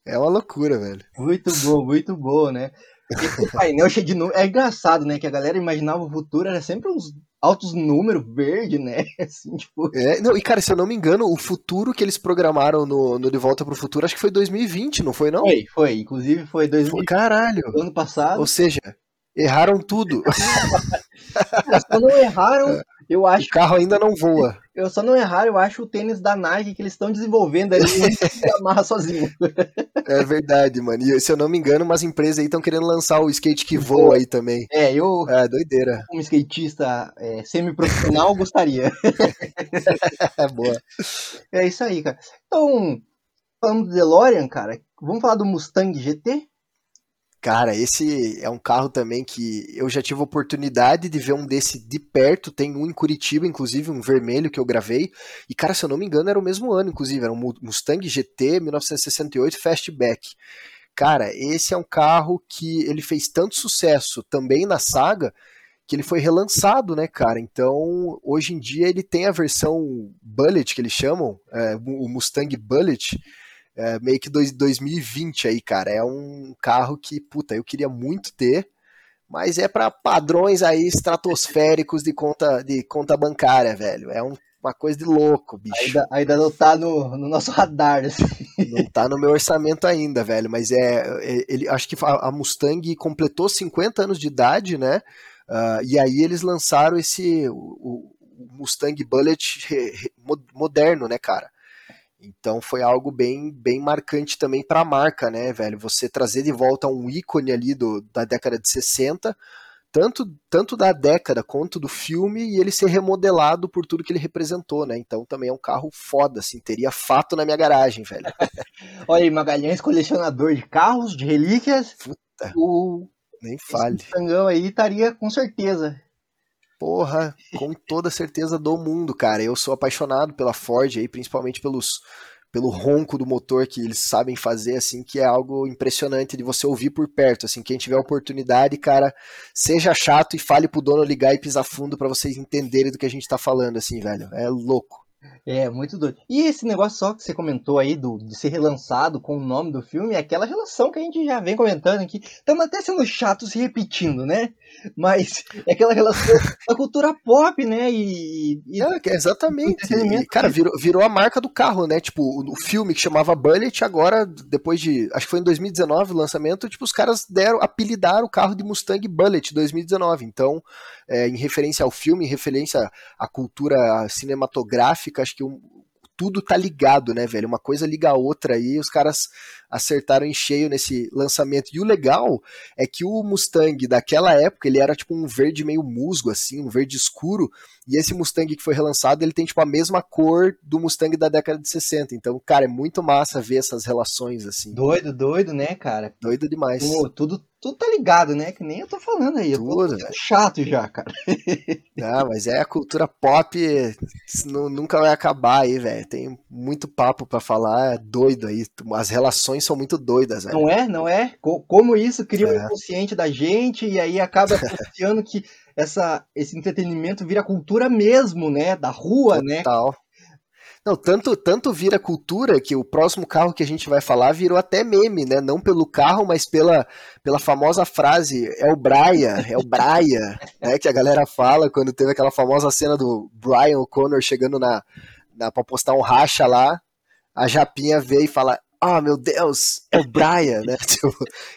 é uma loucura, velho. Muito bom, muito bom, né? Esse painel cheio de números. É engraçado, né? Que a galera imaginava o futuro, era sempre uns altos números verde, né? *laughs* Assim, tipo, É, não, e cara, se eu não me engano, o futuro que eles programaram no, no De Volta pro Futuro, acho que foi 2020, não foi não? foi, foi. Inclusive foi Foi, 2000 caralho. ano passado. Ou seja, erraram tudo. Só *laughs* não erraram, eu O acho. carro ainda não voa. *laughs* Eu só não erraram, eu acho o tênis da Nike que eles estão desenvolvendo ali se amarra sozinho. *laughs* É verdade, mano. E se eu não me engano, umas empresas aí estão querendo lançar o skate que voa aí também. É, eu, É, doideira. como skatista é, semi-profissional, gostaria. *laughs* É boa. É isso aí, cara. Então, falando do DeLorean, cara, vamos falar do Mustang GT? Cara, esse é um carro também que eu já tive oportunidade de ver um desse de perto. Tem um em Curitiba, inclusive, um vermelho que eu gravei. E, cara, se eu não me engano, era o mesmo ano, inclusive. Era um Mu- Mustang GT 1968 Fastback. Cara, esse é um carro que ele fez tanto sucesso também na saga que ele foi relançado, né, cara? Então, hoje em dia ele tem a versão Bullet que eles chamam, é, o Mustang Bullet, é, meio que dois- 2020 aí, cara. É um carro que, puta, eu queria muito ter, mas é para padrões aí estratosféricos de conta, de conta bancária, velho. É um- uma coisa de louco, bicho. Ainda, ainda não tá no, no nosso radar, assim. Não tá no meu orçamento ainda, velho, mas é, é- ele acho que a Mustang completou 50 anos de idade, né? Ah, e aí eles lançaram esse o, o Mustang Bullet moderno, né, cara? Então foi algo bem bem marcante também para a marca, né, velho? Você trazer de volta um ícone ali do, da década de 60, tanto, tanto da década quanto do filme, e ele ser remodelado por tudo que ele representou, né? Então também é um carro foda, assim, teria fato na minha garagem, velho. *laughs* Olha aí, Magalhães, colecionador de carros, de relíquias. Puta. O Nem fale. esse aí estaria com certeza. Porra, com toda certeza do mundo, cara. Eu sou apaixonado pela Ford aí, principalmente pelos pelo ronco do motor que eles sabem fazer, assim, que é algo impressionante de você ouvir por perto, assim, quem tiver oportunidade, cara, seja chato e fale pro dono ligar e pisar fundo pra vocês entenderem do que a gente tá falando, assim, velho. É louco. É, muito doido. E esse negócio só que você comentou aí do, de ser relançado com o nome do filme, é aquela relação que a gente já vem comentando aqui. Estamos até sendo chatos repetindo, né? Mas é aquela relação da cultura pop, né? E, e É, exatamente. E, cara, virou, virou a marca do carro, né? Tipo, o, o filme que chamava Bullet, agora, depois de. Acho que foi em 2019 o lançamento, tipo, os caras deram, apelidaram o carro de Mustang Bullet 2019. Então, é, em referência ao filme, em referência à cultura cinematográfica, acho que um- tudo tá ligado, né, velho? Uma coisa liga a outra aí, os caras acertaram em cheio nesse lançamento. E o legal é que o Mustang daquela época, ele era tipo um verde meio musgo, assim, um verde escuro, e esse Mustang que foi relançado, ele tem tipo a mesma cor do Mustang da década de 60. Então, cara, é muito massa ver essas relações assim. doido, doido, né, cara? Doido demais. Pô, tudo, tudo tá ligado, né? Que nem eu tô falando aí. Eu tô Tudo, sendo velho. chato já, cara. *laughs* Ah, mas é a cultura pop, nunca vai acabar aí, velho. Tem muito papo pra falar, é doido aí. As relações são muito doidas, velho. Não é? Não é? Co- Como isso cria o É. inconsciente da gente e aí acaba *laughs* associando que essa, esse entretenimento vira cultura mesmo, né? Da rua, né? Não, tanto, tanto vira cultura que o próximo carro que a gente vai falar virou até meme, né? Não pelo carro, mas pela, pela famosa frase é o Braia, é o Braia, *laughs* né? Que a galera fala quando teve aquela famosa cena do Brian O'Connor chegando na, na pra postar um racha lá, a Japinha vê e fala, ah, meu Deus, é o Brian, né? *laughs* Tipo,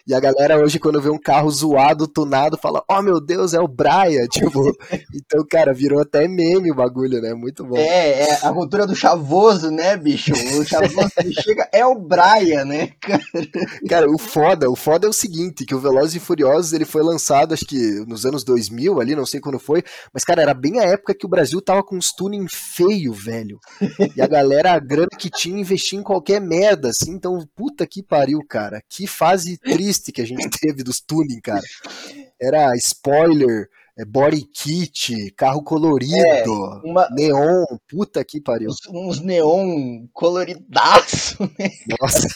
e a galera hoje, quando vê um carro zoado, tunado, fala, oh, meu Deus, é o Brian, *laughs* tipo, então, cara, virou até meme o bagulho, né? Muito bom. É, é a cultura do chavoso, né, bicho? O chavoso que chega é o Brian, né? Cara, o foda, o foda é o seguinte, que o Velozes e Furiosos, ele foi lançado, acho que nos anos 2000 ali, não sei quando foi, mas, cara, era bem a época que o Brasil tava com uns tuning feio, velho. E a galera, a grana que tinha, investia em qualquer merda, assim, então, puta que pariu, cara. Que fase *laughs* triste que a gente teve dos tuning, cara. Era spoiler, é, body kit, carro colorido, Uma, neon, puta que pariu. uns, uns neon coloridaço, *laughs* né? Nossa.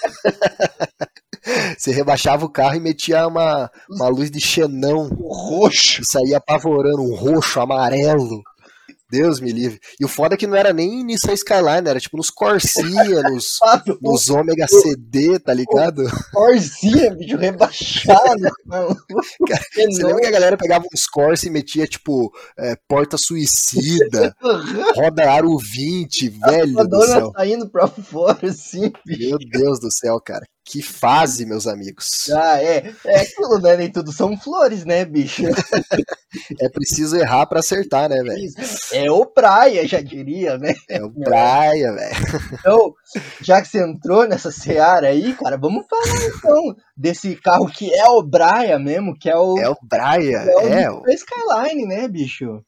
Você rebaixava o carro e metia uma, uma luz de xenão O roxo. e saía apavorando um roxo, amarelo. Deus me livre. E o foda é que não era nem Nissan Skyline, era tipo nos Corsia, *laughs* nos, nos Ômega CD, tá ligado? Corzinha, bicho, rebaixado. *laughs* mano. Cara, Você lembra que a galera pegava uns Corsa e metia, tipo, é, porta suicida, *laughs* roda aro 20, velho A do céu. saindo pra fora, assim, bicho. Meu Deus do céu, cara. Que fase, meus amigos. Ah, é. É aquilo, né? Nem tudo são flores, né, bicho? É preciso errar pra acertar, né, velho? É o praia, já diria, né? É o praia, velho. Então, já que você entrou nessa seara aí, cara, vamos falar então desse carro que é o Braia mesmo, que é o, É o praia, é o é. o- Skyline, né, bicho?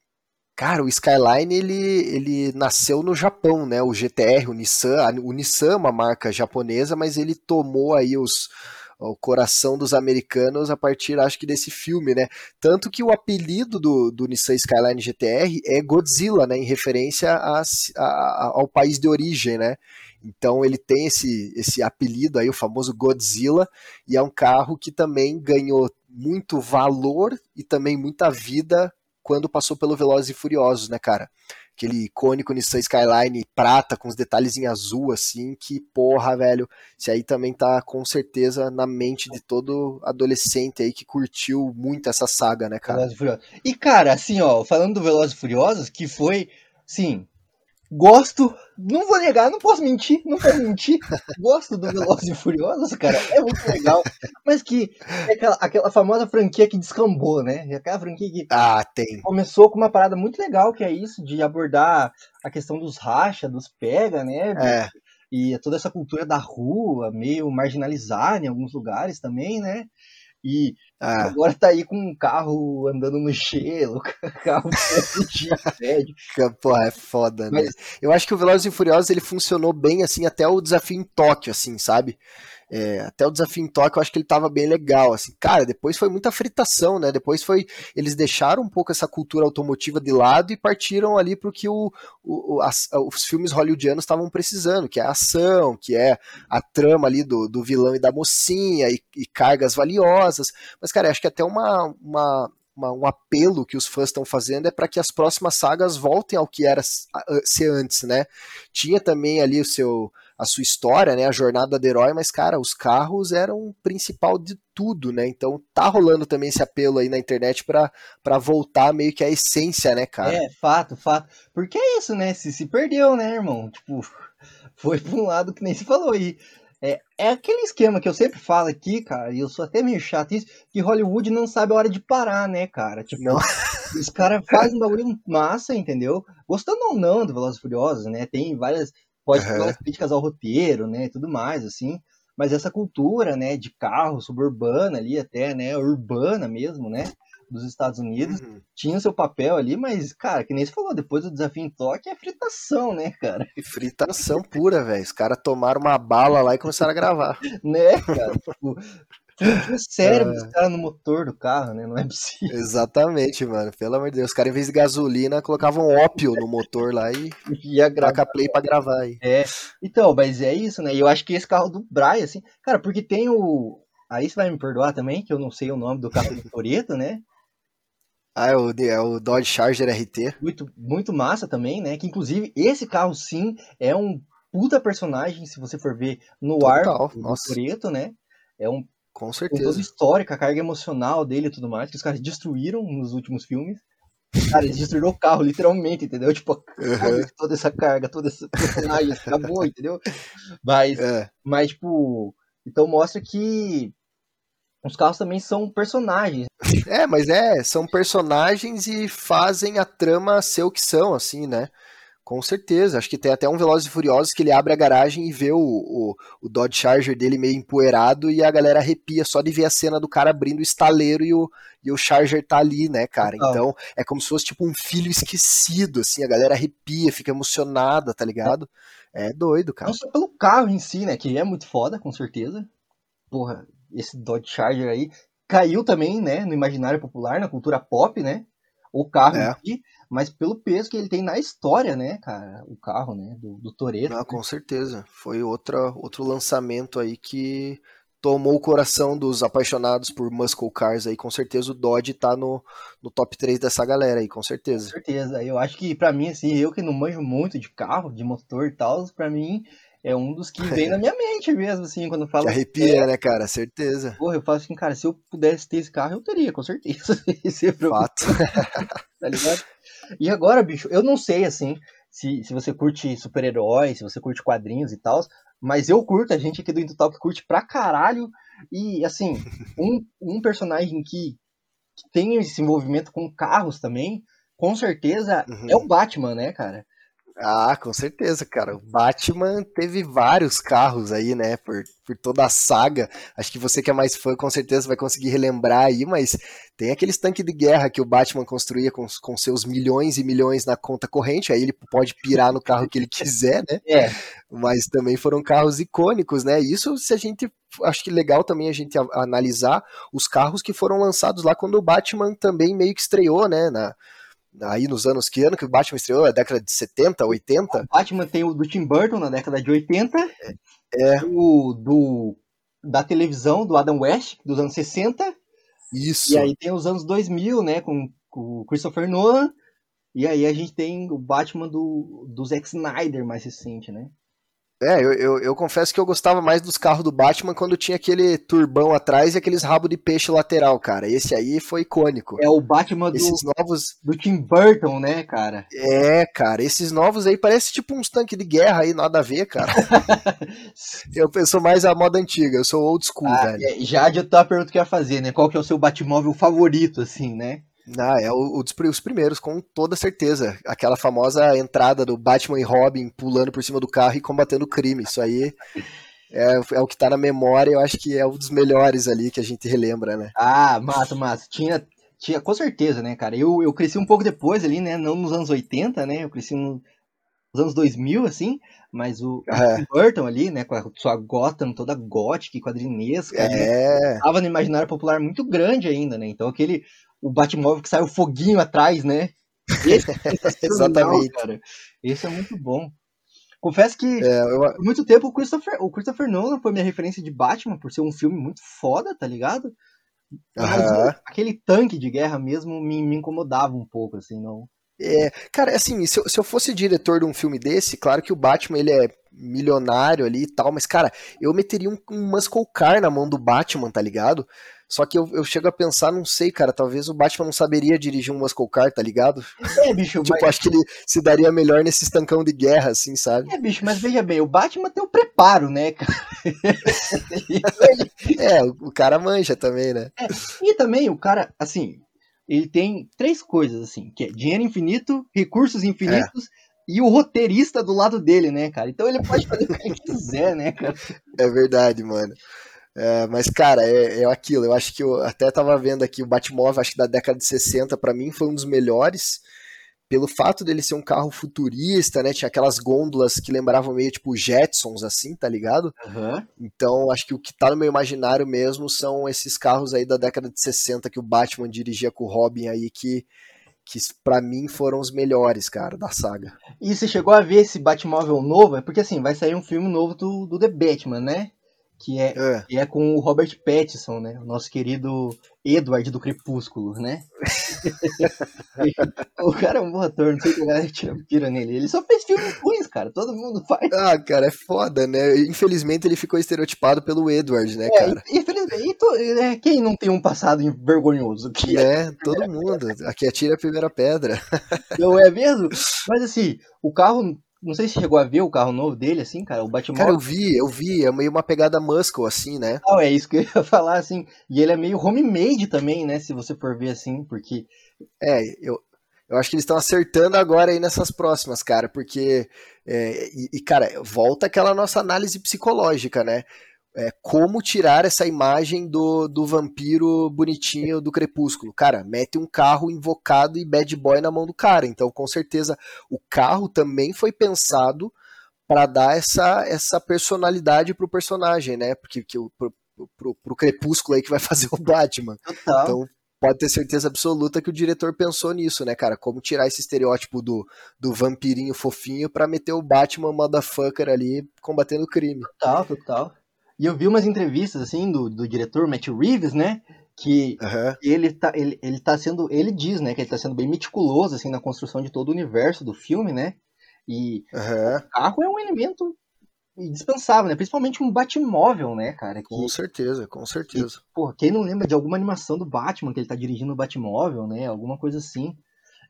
Cara, o Skyline ele, ele nasceu no Japão, né? O GTR, o Nissan, o Nissan é uma marca japonesa, mas ele tomou aí os o coração dos americanos a partir, acho que desse filme, né? Tanto que o apelido do, do Nissan Skyline GTR é Godzilla, né? Em referência a- a- ao país de origem, né? Então ele tem esse, esse apelido aí, o famoso Godzilla, e é um carro que também ganhou muito valor e também muita vida quando passou pelo Velozes e Furiosos, né, cara? Aquele icônico Nissan Skyline prata com os detalhes em azul, assim, que porra, velho. Isso aí também tá com certeza na mente de todo adolescente aí que curtiu muito essa saga, né, cara? E. E, cara, assim, ó, falando do Velozes e Furiosos, que foi, sim, gosto, não vou negar, não posso mentir, não posso mentir, *laughs* gosto do Velozes e Furiosos, cara, é muito legal, mas que é aquela, aquela famosa franquia que descambou, né? Aquela franquia que Ah, tem. começou com uma parada muito legal, que é isso, de abordar a questão dos racha, dos pega, né? É, e toda essa cultura da rua, meio marginalizada em alguns lugares também, né? E ah, agora tá aí com um carro andando no gelo, *laughs* carro de prédio. *laughs* porra, é foda, né? Mas- Eu acho que o Velozes e Furiosos ele funcionou bem, assim, até o desafio em Tóquio, assim, sabe? É, até o desafio em Tóquio eu acho que ele tava bem legal, assim. Cara, depois foi muita fritação, né? Depois foi. Eles deixaram um pouco essa cultura automotiva de lado e partiram ali pro que o, o- as- os filmes hollywoodianos estavam precisando, que é a ação, que é a trama ali do, do vilão e da mocinha e, e cargas valiosas. Mas, cara, acho que até uma. uma um apelo que os fãs estão fazendo é para que as próximas sagas voltem ao que era ser antes, né? Tinha também ali o seu a sua história, né, a jornada do herói, mas cara, os carros eram o principal de tudo, né? Então tá rolando também esse apelo aí na internet pra para voltar meio que a essência, né, cara? É, fato, fato. Porque é isso, né? Se se perdeu, né, irmão? Tipo, *laughs* foi pra um lado que nem se falou aí. É, é aquele esquema que eu sempre falo aqui, cara, e eu sou até meio chato isso, que Hollywood não sabe a hora de parar, né, cara? Tipo, Não. os caras fazem um bagulho massa, entendeu? Gostando ou não do Velozes e Furiosos, né? Tem várias, pode ter Aham. várias críticas ao roteiro, né, e tudo mais, assim. Mas essa cultura, né, de carro suburbana ali até, né, urbana mesmo, né, dos Estados Unidos, Uhum. tinha o seu papel ali, mas, cara, que nem você falou, depois do desafio em toque é fritação, né, cara? E fritação pura, velho. Os caras tomaram uma bala lá e começaram a gravar. *laughs* Né, cara? tipo, o cérebro É. dos caras no motor do carro, né? Não é possível. Exatamente, mano. Pelo amor de Deus. Os caras, em vez de gasolina, colocavam ópio no motor lá e *laughs* Ia gravar. play pra gravar aí. Então, mas é isso, né? E eu acho que esse carro do Brian, assim, cara, porque tem o. Aí você vai me perdoar também, que eu não sei o nome do carro do Toreto, né? *laughs* Ah, é o, é o Dodge Charger RT. Muito, muito massa também, né? Que inclusive esse carro sim é um puta personagem, se você for ver no Total, ar do. Toreto, né? É um Com tem todo certeza. o histórico, a carga emocional dele e tudo mais, que os caras destruíram nos últimos filmes. Cara, eles destruíram o carro, literalmente, entendeu? Tipo, Uhum. toda essa carga, toda essa personagem, *laughs* acabou, entendeu? Mas, É. mas, tipo, então mostra que os carros também são personagens. É, mas é, são personagens e fazem a trama ser o que são, assim, né? Com certeza. Acho que tem até um Velozes e Furiosos que ele abre a garagem e vê o, o, o Dodge Charger dele meio empoeirado e a galera arrepia só de ver a cena do cara abrindo o estaleiro e o, e o Charger tá ali, né, cara? Então é como se fosse tipo um filho esquecido, assim, a galera arrepia, fica emocionada, tá ligado? É doido, cara. Não só pelo carro em si, né? Que é muito foda, com certeza. Porra, esse Dodge Charger aí caiu também, né? No imaginário popular, na cultura pop, né? O carro É. si, mas pelo peso que ele tem na história, né, cara? O carro, né? Do, do Toreto. Não, com certeza. Foi outra, outro lançamento aí que tomou o coração dos apaixonados por muscle cars aí, com certeza o Dodge tá no, no top 3 dessa galera aí, com certeza. Com certeza. Eu acho que para mim, assim, eu que não manjo muito de carro, de motor e tal, para mim é um dos que vem *laughs* na minha mente mesmo, assim, quando eu falo. Que arrepia, é, né, cara? Certeza. Porra, eu falo assim, cara, se eu pudesse ter esse carro, eu teria, com certeza. *laughs* Fato. tá ligado? *laughs* E agora, bicho, eu não sei, assim, se, se você curte super-heróis, se você curte quadrinhos e tal, mas eu curto, a gente aqui do Indutal que curte pra caralho. E, assim, *laughs* um, um personagem que, que tem esse envolvimento com carros também, com certeza uhum. é o Batman, né, cara? Ah, com certeza, cara. O Batman teve vários carros aí, né? Por, por toda a saga. Acho que você que é mais fã, com certeza vai conseguir relembrar aí, mas tem aqueles tanques de guerra que o Batman construía com, com seus milhões e milhões na conta corrente. Aí ele pode pirar no carro que ele *laughs* quiser, né? É. Mas também foram carros icônicos, né? Isso se a gente. Acho que legal também a gente analisar os carros que foram lançados lá quando o Batman também meio que estreou, né? Na, aí nos anos que ano que o Batman estreou? A década de 70, 80? O Batman tem o do Tim Burton na década de 80. É. é. O do da televisão do Adam West dos anos 60. Isso. E aí tem os anos 2000, né, com, com o Christopher Nolan. E aí a gente tem o Batman do, do Zack Snyder mais recente, né? É, eu, eu, eu, confesso que eu gostava mais dos carros do Batman quando tinha aquele turbão atrás e aqueles rabos de peixe lateral, cara. Esse aí foi icônico. É o Batman do, esses novos... do Tim Burton, né, cara? É, cara, esses novos aí parece tipo uns tanques de guerra aí, nada a ver, cara. *laughs* eu, eu sou mais a moda antiga, eu sou old school, ah, velho. É, já adiantou a pergunta que eu ia fazer, né? Qual que é o seu Batmóvel favorito, assim, né? Ah, é o, o os primeiros, com toda certeza. Aquela famosa entrada do Batman e Robin pulando por cima do carro e combatendo o crime. Isso aí é, é o que tá na memória, eu acho que é um dos melhores ali que a gente relembra, né? Ah, massa, massa. Tinha, tinha com certeza, né, cara? Eu, eu cresci um pouco depois ali, né? Não nos anos 80, né? Eu cresci nos anos 2000, assim. Mas o, é. Burton ali, né, com a sua Gotham toda gótica, quadrinesca, é. né, tava no imaginário popular muito grande ainda, né? Então aquele o Batmóvel que sai o foguinho atrás, né? Esse é Exatamente. Cara. Esse é muito bom. Confesso que é, eu... por muito tempo o Christopher, o Christopher Nolan foi minha referência de Batman por ser um filme muito foda, tá ligado? Mas uhum. aquele tanque de guerra mesmo me, me incomodava um pouco, assim, não. É, cara, assim, se eu, se eu fosse diretor de um filme desse, claro que o Batman ele é milionário ali e tal, mas, cara, eu meteria um, um muscle car na mão do Batman, tá ligado? Só que eu, eu chego a pensar, não sei, cara, talvez o Batman não saberia dirigir um muscle car, tá ligado? É, bicho. *laughs* tipo, mas... acho que ele se daria melhor nesse estancão de guerra, assim, sabe? É, bicho, mas veja bem, o Batman tem o preparo, né, cara? *laughs* é, o, o cara manja também, né? É, e também o cara, assim, ele tem três coisas, assim, que é dinheiro infinito, recursos infinitos... É e o roteirista do lado dele, né, cara? Então ele pode fazer o que ele *laughs* quiser, né, cara? É verdade, mano. É, mas, cara, é, é, aquilo. Eu acho que eu até tava vendo aqui o Batmóvel, acho que da década de 60, para mim foi um dos melhores. Pelo fato dele ser um carro futurista, né? Tinha aquelas gôndolas que lembravam meio tipo Jetsons, assim, tá ligado? Uhum. Então, acho que o que tá no meu imaginário mesmo são esses carros aí da década de 60 que o Batman dirigia com o Robin aí, que, que para mim foram os melhores, cara, da saga. E você chegou a ver esse Batmóvel novo? É porque assim, vai sair um filme novo do, do The Batman, né? Que é, é. Que é com o Robert Pattinson, né? O nosso querido Edward do Crepúsculo, né? *laughs* o cara é um bom ator, não sei que a galera tira pira nele. Ele só fez filmes ruins, cara. Todo mundo faz. Ah, cara, é foda, né? Infelizmente ele ficou estereotipado pelo Edward, né, é, cara? Infelizmente, é, quem não tem um passado vergonhoso? Que é, todo mundo. Aqui atira a primeira pedra. Não é mesmo? Mas assim, o carro não sei se chegou a ver o carro novo dele, assim, cara, o Batmóvel. Cara, eu vi, eu vi, é meio uma pegada muscle, assim, né? Não, é isso que *laughs* eu ia falar, assim. E ele é meio homemade também, né, se você for ver assim, porque... É, eu, eu acho que eles estão acertando agora aí nessas próximas, cara, porque... É, e, e, cara, volta aquela nossa análise psicológica, né? É, como tirar essa imagem do, do vampiro bonitinho do crepúsculo. Cara, mete um carro invocado e bad boy na mão do cara. Então, com certeza, o carro também foi pensado para dar essa, essa personalidade pro personagem, né? Porque que, pro, pro, pro crepúsculo aí que vai *laughs* fazer o Batman. Total. Então, pode ter certeza absoluta que o diretor pensou nisso, né, cara? Como tirar esse estereótipo do, do vampirinho fofinho para meter o Batman motherfucker ali combatendo o crime. Total, total. E eu vi umas entrevistas, assim, do, do diretor Matt Reeves, né? Que Aham. ele tá, ele, ele tá sendo. Ele diz, né, que ele tá sendo bem meticuloso, assim, na construção de todo o universo do filme, né? E Aham. o carro é um elemento indispensável, né? Principalmente um Batmóvel, né, cara? Que, Com certeza, com certeza. Pô, quem não lembra de alguma animação do Batman que ele tá dirigindo o Batmóvel, né? Alguma coisa assim.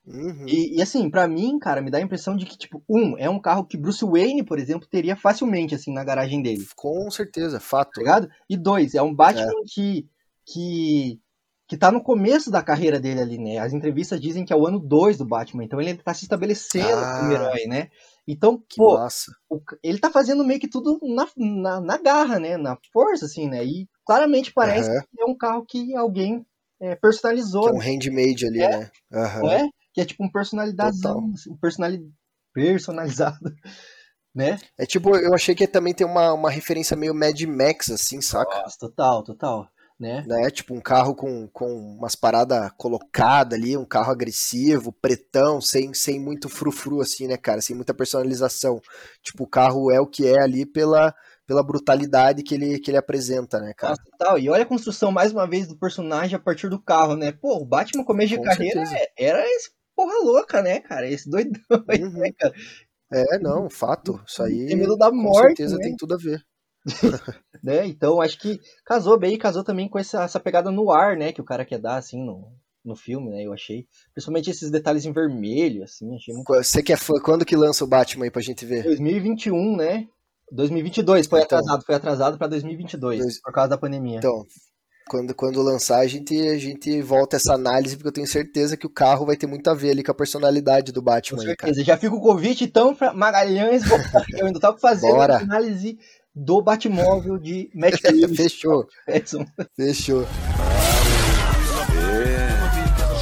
Uhum. E, e, assim, pra mim, cara, me dá a impressão de que, tipo, um, é um carro que Bruce Wayne, por exemplo, teria facilmente, assim, na garagem dele, Com certeza, fato. tá ligado? E dois, é um Batman que, que, que tá no começo da carreira dele ali, né? As entrevistas dizem que é o ano 2 do Batman, então ele tá se estabelecendo Ah. como herói, né? Então, pô, o ele tá fazendo meio que tudo na, na, na garra, né? Na força, assim, né? E claramente parece Aham. que é um carro que alguém é, personalizou, Que é um handmade ali, né? Aham. não é? Que é tipo um personalidazão, Total. assim, um personali... personalizado, *laughs* né? É tipo, eu achei que também tem uma, uma referência meio Mad Max, assim, saca? Nossa, total, total, né? Né? Tipo, um carro com, com umas paradas colocadas ali, um carro agressivo, pretão, sem, sem muito frufru, assim, né, cara? Sem muita personalização. Tipo, o carro é o que é ali pela, pela brutalidade que ele, que ele apresenta, né, cara? Nossa, total. E olha a construção, mais uma vez, do personagem a partir do carro, né? Pô, o Batman, começo de Com carreira, certeza. é- era esse porra louca, né, cara? Esse doidão aí, Uhum. né, cara? É, não, fato. Isso aí, Tem medo da com morte, certeza, né? tem tudo a ver. *laughs* né? Então, acho que casou bem, casou também com essa, essa pegada no ar, né? Que o cara quer dar, assim, no, no filme, né? Eu achei. Principalmente esses detalhes em vermelho, assim, achei muito. Você que é fã, quando que lança o Batman aí pra gente ver? 2021, né? 2022, foi Então. atrasado, foi atrasado pra 2022, Dois- por causa da pandemia. Então, quando, quando lançar, a gente, a gente volta essa análise, porque eu tenho certeza que o carro vai ter muito a ver ali com a personalidade do Com Batman aí, cara. certeza. Já fica o convite, então, pra Magalhães. *laughs* Eu ainda tava fazendo Bora. uma análise do Batmóvel de Matt. *laughs* Fechou, fechou.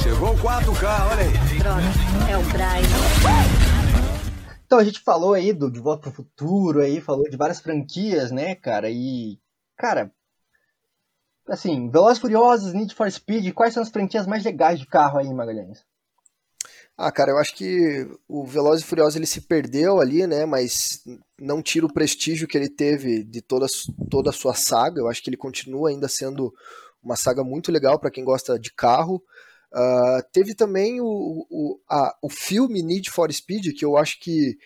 Chegou o 4K, olha aí. Pronto, é o Brian. Então a gente falou aí do De Volta pro Futuro, aí falou de várias franquias, né, cara? E, cara, assim, Velozes Furiosos, Need for Speed, quais são as franquias mais legais de carro aí, Magalhães? Ah, cara, eu acho que o Velozes e Furiosos ele se perdeu ali, né? Mas não tira o prestígio que ele teve de toda, toda a sua saga. Eu acho que ele continua ainda sendo uma saga muito legal para quem gosta de carro. Ah, teve também o, o, a- o filme Need for Speed, que eu acho que,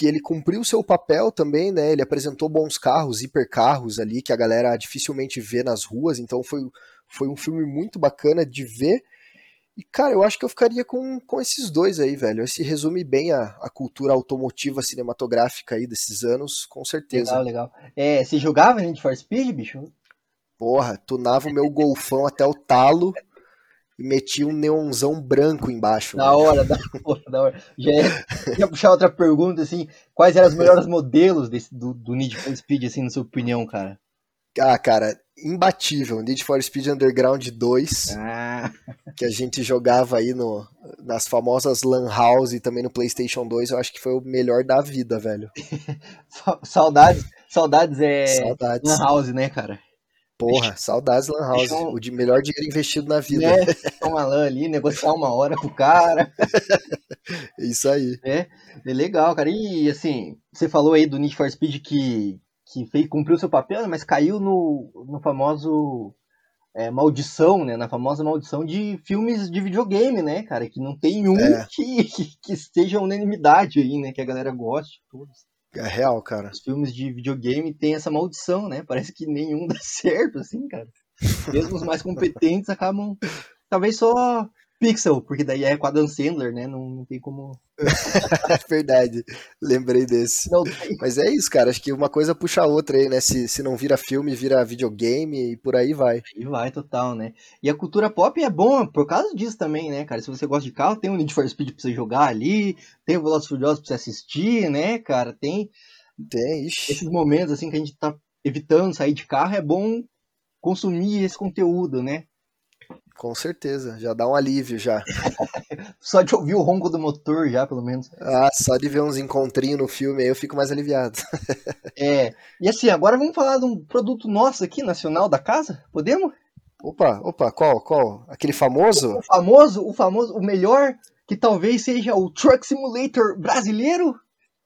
que ele cumpriu seu papel também, né? Ele apresentou bons carros, hipercarros ali, que a galera dificilmente vê nas ruas, então foi, foi um filme muito bacana de ver. E, cara, eu acho que eu ficaria com, com esses dois aí, velho. Esse resume bem a, a cultura automotiva cinematográfica aí desses anos, com certeza. Legal, legal. É, você jogava Need for Speed, bicho? Porra, tunava o meu golfão até o talo e metia um neonzão branco embaixo. Da hora, da *laughs* hora, da hora. Já ia, ia puxar outra pergunta, assim, quais eram os melhores modelos desse, do, do Need for Speed, assim, na sua opinião, cara? Ah, cara, imbatível. Need for Speed Underground 2, Ah, que a gente jogava aí no, nas famosas Lan House e também no PlayStation 2, eu acho que foi o melhor da vida, velho. *laughs* sa- saudades, saudades é Saudades. Lan House, né, cara? Porra, saudades Lan House. Eu- O de melhor dinheiro investido na vida. Né? Ficar uma LAN ali, negociar uma hora com o cara. É *laughs* isso aí. É, é legal, cara. E assim, você falou aí do Need for Speed que, que fez, cumpriu seu papel, né, mas caiu no, no famoso é, maldição, né? Na famosa maldição de filmes de videogame, né, cara? Que não tem um É. que, que, que esteja unanimidade aí, né? Que a galera goste. Todos. É real, cara. Os filmes de videogame têm essa maldição, né? Parece que nenhum *laughs* dá certo, assim, cara. Mesmo os mais competentes acabam. Talvez só Pixel, porque daí é com a Dan Sandler, né? Não, não tem como. É *laughs* verdade. Lembrei desse. Não tem. Mas é isso, cara. Acho que uma coisa puxa a outra aí, né? Se, se não vira filme, vira videogame e por aí vai. E vai total, né? E a cultura pop é bom por causa disso também, né, cara? Se você gosta de carro, tem o Need for Speed pra você jogar ali, tem o Velozes Furiosos pra você assistir, né, cara? Tem Tem, ixi. esses momentos, assim, que a gente tá evitando sair de carro, é bom consumir esse conteúdo, né? Com certeza. Já dá um alívio já. *laughs* Só de ouvir o ronco do motor já, pelo menos. Ah, só de ver uns encontrinhos no filme aí eu fico mais aliviado. *laughs* É, e assim, agora vamos falar de um produto nosso aqui, nacional da casa? Podemos? Opa, opa, qual, qual? Aquele famoso? O famoso, o famoso, o melhor, que talvez seja o Truck Simulator brasileiro?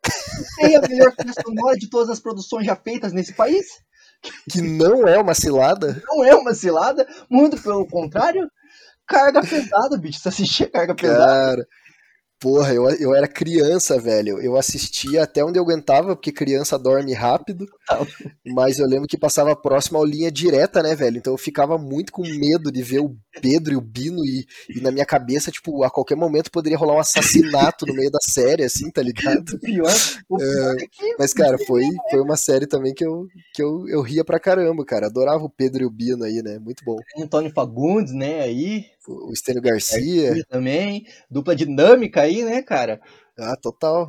*laughs* Tem a melhor trilha sonora de todas as produções já feitas nesse país? Que não é uma cilada? Não é uma cilada, muito pelo contrário. Carga pesada, bicho. Você assistia carga pesada. Cara, porra, eu, eu era criança, velho. Eu assistia até onde eu aguentava, porque criança dorme rápido. Mas eu lembro que passava próximo ao linha direta, né, velho? Então eu ficava muito com medo de ver o Pedro e o Bino e, e na minha cabeça, tipo, a qualquer momento poderia rolar um assassinato no meio da série, assim, tá ligado? O pior, o pior é que Mas, cara, foi, foi uma série também que, eu, que eu, eu ria pra caramba, cara. Adorava o Pedro e o Bino aí, né? Muito bom. Antônio Fagundes, né, aí. O Estênio Garcia. Garcia também. Dupla dinâmica aí, né, cara? Ah, total.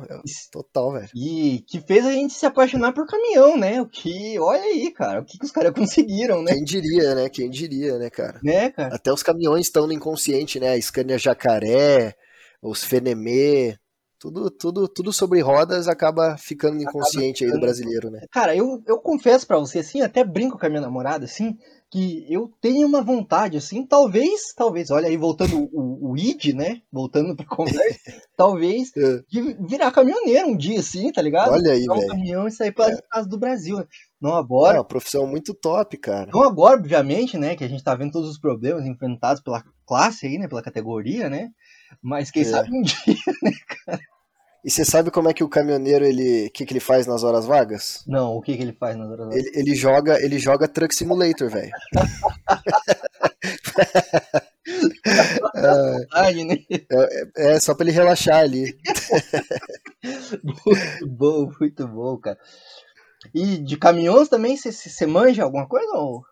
Total, velho. E que fez a gente se apaixonar por caminhão, né? O que, olha aí, cara, o que, que os caras *laughs* conseguiram, né? Quem diria, né? Quem diria, né, cara? Né, cara? Até os caminhões estão no inconsciente, né? A Scania Jacaré, os Fenemê, tudo, tudo, tudo sobre rodas acaba ficando inconsciente aí do brasileiro, né? Cara, eu, eu confesso pra você, assim, até brinco com a minha namorada, assim, que eu tenho uma vontade, assim, talvez, talvez, olha aí, voltando o, o id, né? Voltando pra conversa, *laughs* talvez, É. de virar caminhoneiro um dia, assim, tá ligado? Olha aí, Pegar um velho. caminhão e sair pelas É. casas do Brasil. né? Não É agora, uma profissão muito top, cara. não agora, obviamente, né? Que a gente tá vendo todos os problemas enfrentados pela classe aí, né? Pela categoria, né? Mas quem É. sabe um *laughs* dia. E você sabe como é que o caminhoneiro, ele, o que, que ele faz nas horas vagas? Não, o que, que ele faz nas horas Ele, ele joga, ele joga Truck Simulator, velho. vagas, né? É só pra ele relaxar ali. Muito *laughs* bom, muito bom, cara. E de caminhões também, você manja alguma coisa? Ou...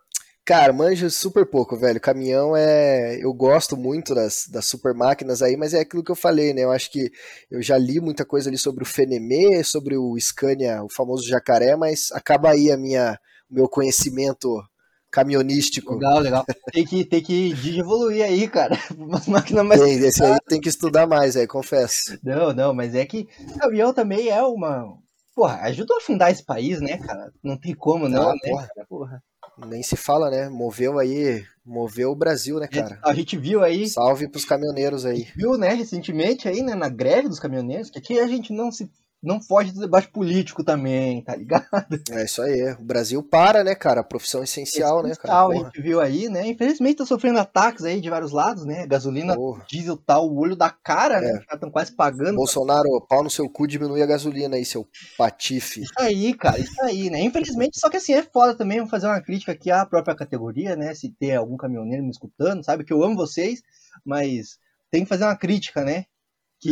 Cara, manjo super pouco, velho. Caminhão é. Eu gosto muito das, das super máquinas aí, mas é aquilo que eu falei, né? Eu acho que eu já li muita coisa ali sobre o Fenemê, sobre o Scania, o famoso jacaré, mas acaba aí a minha, o meu conhecimento caminhonístico. Legal, legal. Tem que, tem que evoluir aí, cara. *laughs* Umas máquinas mais. Tem, esse aí tem que estudar mais, aí, confesso. Não, não, mas é que caminhão também é uma. Porra, ajudou a fundar esse país, né, cara? Não tem como, não, Ah, né, porra. cara? Porra. Nem se fala, né? Moveu aí, moveu o Brasil, né, cara? A gente viu aí, Salve pros caminhoneiros aí. viu, né, recentemente aí, né, na greve dos caminhoneiros, que aqui a gente não se. Não foge do debate político também, tá ligado? É isso aí. O Brasil para, né, cara? Profissão essencial, né, cara? A gente viu aí, né? Infelizmente tá sofrendo ataques aí de vários lados, né? Gasolina, Porra. diesel tá o olho da cara, né? É. Os caras estão quase pagando. Bolsonaro, pau no seu cu, diminui a gasolina aí, seu patife. Isso aí, cara, isso aí, né? Infelizmente, só que assim, é foda também, vou fazer uma crítica aqui à própria categoria, né? Se tem algum caminhoneiro me escutando, sabe que eu amo vocês, mas tem que fazer uma crítica, né?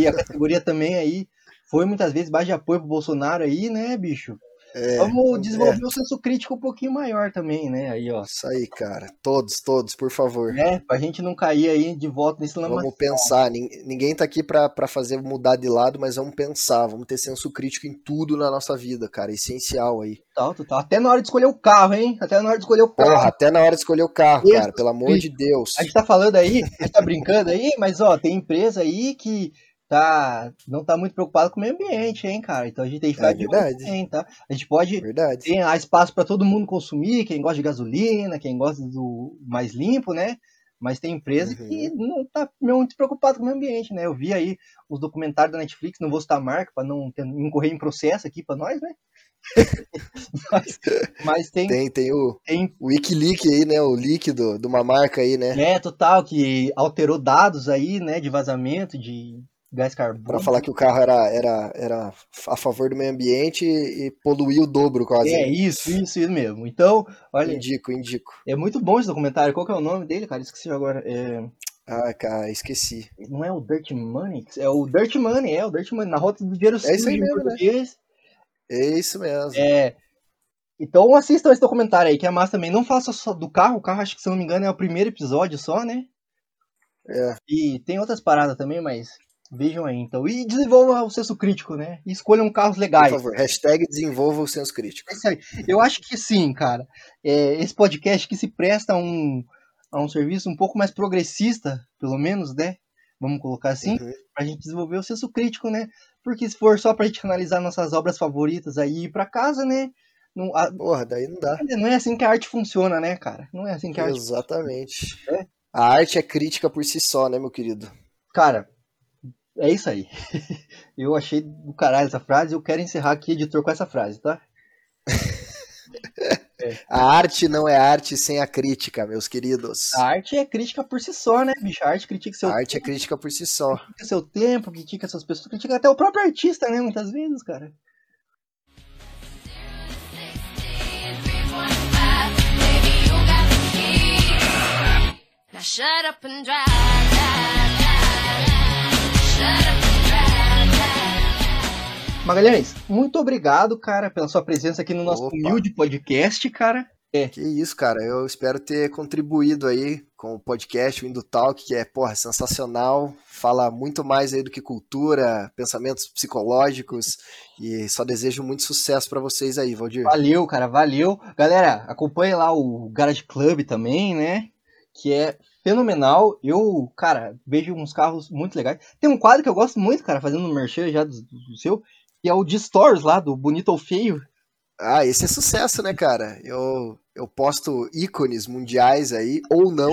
Que a categoria também aí foi muitas vezes base de apoio pro Bolsonaro aí, né, bicho? É, Vamos desenvolver o senso crítico um pouquinho maior também, né? Aí, ó. Isso aí, cara. Todos, todos, por favor. Né? Pra gente não cair aí de volta nesse lama. Vamos pensar. Nin- Ninguém tá aqui pra, pra fazer mudar de lado, mas vamos pensar. Vamos ter senso crítico em tudo na nossa vida, cara. Essencial aí. Total, total. Até na hora de escolher o carro, hein? Até na hora de escolher o carro. Porra, até na hora de escolher o carro, cara. Pelo amor de Deus. A gente tá falando aí, a gente tá brincando aí, mas ó, tem empresa aí que tá, não tá muito preocupada com o meio ambiente, hein, cara? Então a gente tem que ficar É de olho verdade. também, tá? A gente pode Verdade. tem lá espaço para todo mundo consumir, quem gosta de gasolina, quem gosta do mais limpo, né? Mas tem empresa Uhum. que não tá muito preocupada com o meio ambiente, né? Eu vi aí os documentários da Netflix, não vou citar a marca para não ter- incorrer em processo aqui para nós, né? *laughs* mas, mas tem, Tem, tem o, tem o Wikileak aí, né? O líquido de uma marca aí, né? É, total, que alterou dados aí, né, de vazamento de gás Pra carbônico. falar que o carro era, era, era a favor do meio ambiente e, e poluiu o dobro quase. É, isso, isso, isso mesmo. Então, olha, Indico, indico. é muito bom esse documentário. Qual que é o nome dele, cara? Esqueci agora. É, Ah, cara, esqueci. não é o Dirt Money? É o Dirt Money, é o Dirt Money, na rota do dinheiro É isso aí mesmo, né? É isso mesmo. É, então assistam esse documentário aí, que é massa também. Não faça só do carro, o carro acho que, se eu não me engano, é o primeiro episódio só, né? É. E tem outras paradas também, mas vejam aí, então. E desenvolva o senso crítico, né? E escolham carros Por legais. favor, hashtag desenvolva o senso crítico. É isso aí. Eu acho que sim, cara. É, esse podcast que se presta a um, a um serviço um pouco mais progressista, pelo menos, né? Vamos colocar assim, Uhum. pra gente desenvolver o senso crítico, né? Porque se for só pra gente analisar nossas obras favoritas aí e ir pra casa, né? Não, a- Porra, daí não dá. não é assim que a arte funciona, né, cara? Não é assim que a arte. Exatamente. É. A arte é crítica por si só, né, meu querido? Cara, é isso aí. *laughs* Eu achei do caralho essa frase e eu quero encerrar aqui, editor, com essa frase, tá? É. *laughs* A arte não é arte sem a crítica, meus queridos. A arte é crítica por si só, né, bicho? A arte critica seu A arte é crítica por si só. critica seu tempo, critica essas pessoas, critica até o próprio artista, né? Muitas vezes, cara. Now shut up and drive, drive, Magalhães, muito obrigado, cara, pela sua presença aqui no nosso Opa. humilde podcast, cara. Que isso, cara. Eu espero ter contribuído aí com o podcast, o Indo Talk, que é, porra, sensacional. Fala muito mais aí do que cultura, pensamentos psicológicos. E só desejo muito sucesso pra vocês aí, Valdir. Valeu, cara, valeu. Galera, acompanhe lá o Garage Club também, né? Que é fenomenal. Eu, cara, vejo uns carros muito legais. Tem um quadro que eu gosto muito, cara, fazendo um merchan já do, do seu, que é o de lá, do Bonito ou Feio. Ah, esse é sucesso, né, cara? Eu, eu posto ícones mundiais aí, ou não,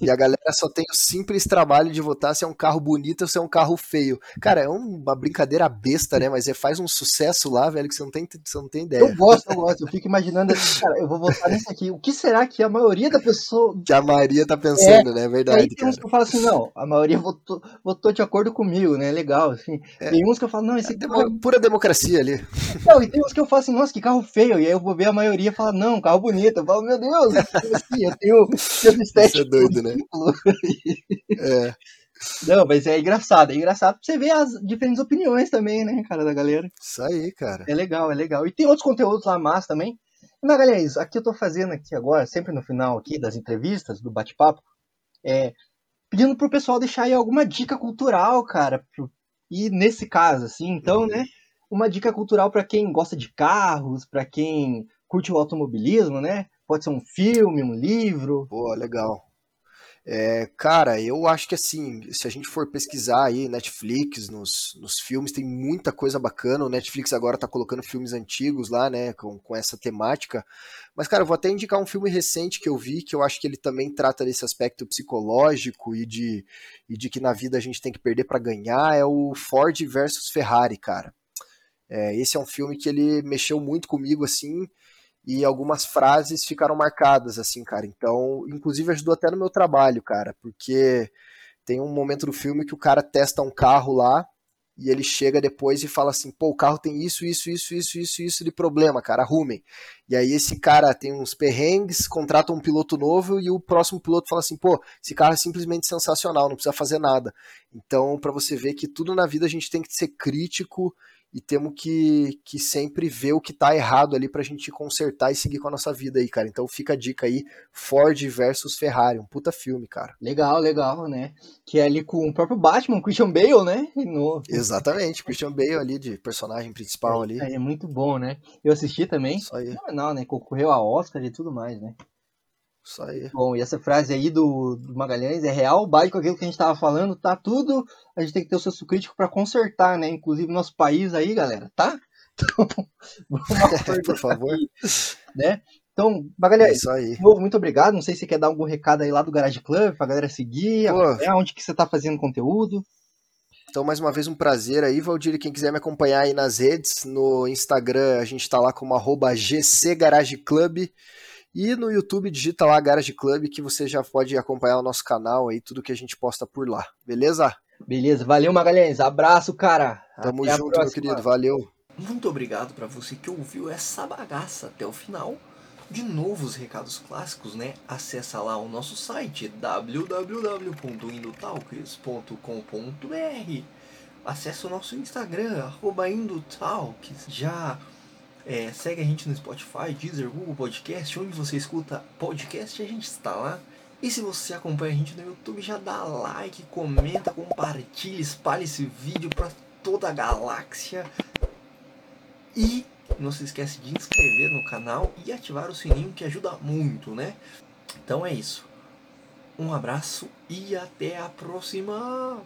e a galera só tem o simples trabalho de votar se é um carro bonito ou se é um carro feio. Cara, é uma brincadeira besta, né? Mas é, faz um sucesso lá, velho, que você não tem, você não tem ideia. Eu gosto, eu gosto. Eu fico imaginando assim, cara, eu vou votar nesse aqui. O que será que a maioria da pessoa. Que a Maria tá pensando, né? É Aí verdade, tem uns que eu falo assim, não, a maioria votou, votou de acordo comigo, né? Legal, assim. Tem uns que eu falo, não, esse É carro pura democracia ali. Não, e tem uns que eu falo assim, nossa, que carro feio. E aí eu vou ver a maioria e fala, não, carro bonito. Eu falo, meu Deus, assim, eu tenho, tenho *laughs* Isso é estético. doido, né? *laughs* É, Não, mas é engraçado, é engraçado pra você ver as diferentes opiniões também, né, cara, da galera. isso aí, cara. É legal, é legal. E tem outros conteúdos lá massa também. Mas, galera, é isso. Aqui eu tô fazendo aqui agora, sempre no final aqui das entrevistas, do bate-papo, é, pedindo pro pessoal deixar aí alguma dica cultural, cara. pro- E nesse caso, assim, então, né, uma dica cultural pra quem gosta de carros, pra quem curte o automobilismo, né? Pode ser um filme, um livro. Pô, legal. É, cara, eu acho que assim, se a gente for pesquisar aí Netflix, nos, nos filmes, tem muita coisa bacana. O Netflix agora tá colocando filmes antigos lá, né, com, com essa temática. Mas, cara, eu vou até indicar um filme recente que eu vi, que eu acho que ele também trata desse aspecto psicológico e de, e de que na vida a gente tem que perder pra ganhar. É o Ford versus Ferrari, cara. É, esse é um filme que ele mexeu muito comigo, assim, e algumas frases ficaram marcadas, assim, cara. Então, inclusive ajudou até no meu trabalho, cara, porque tem um momento do filme que o cara testa um carro lá e ele chega depois e fala assim: pô, o carro tem isso, isso, isso, isso, isso, isso de problema, cara, arrumem. E aí esse cara tem uns perrengues, contrata um piloto novo e o próximo piloto fala assim: pô, esse carro é simplesmente sensacional, não precisa fazer nada. Então, pra você ver que tudo na vida a gente tem que ser crítico e temos que, que sempre ver o que tá errado ali pra gente consertar e seguir com a nossa vida aí, cara. Então fica a dica aí, Ford versus Ferrari, um puta filme, cara. Legal, legal, né? Que é ali com o próprio Batman, Christian Bale, né? No, Exatamente, Christian Bale ali de personagem principal ali. É, é muito bom, né? Eu assisti também. Isso aí, Fenomenal, né? Concorreu a Oscar e tudo mais, né? Isso aí. Bom, e essa frase aí do, do Magalhães é real, com aquilo que a gente tava falando, tá tudo. A gente tem que ter o senso crítico pra consertar, né? Inclusive nosso país aí, galera, tá? *laughs* Então, acordar *laughs* Por favor. aí, *laughs* né? Então, É Magalhães, aí. de novo, muito obrigado. Não sei se você quer dar algum recado aí lá do Garage Club pra galera seguir, acompanhar onde que você tá fazendo conteúdo. Então, mais uma vez, um prazer aí, Valdir. Quem quiser me acompanhar aí nas redes, no Instagram a gente tá lá como arroba GC Garage Club. E no YouTube digita lá Garage Club que você já pode acompanhar o nosso canal aí, tudo que a gente posta por lá. Beleza? Beleza, valeu Magalhães, abraço, cara. Tamo Até junto, meu querido. Valeu. Muito obrigado para você que ouviu essa bagaça até o final. De novo os recados clássicos, né? Acessa lá o nosso site www.indotalks.com.br Acesse o nosso Instagram, arroba Indotalks. Já é, segue a gente no Spotify, Deezer, Google Podcast, onde você escuta podcast, a gente está lá. E se você acompanha a gente no YouTube, já dá like, comenta, compartilha, espalha esse vídeo para toda a galáxia. E não se esquece de inscrever no canal e ativar o sininho que ajuda muito, né? Então é isso. Um abraço e até a próxima!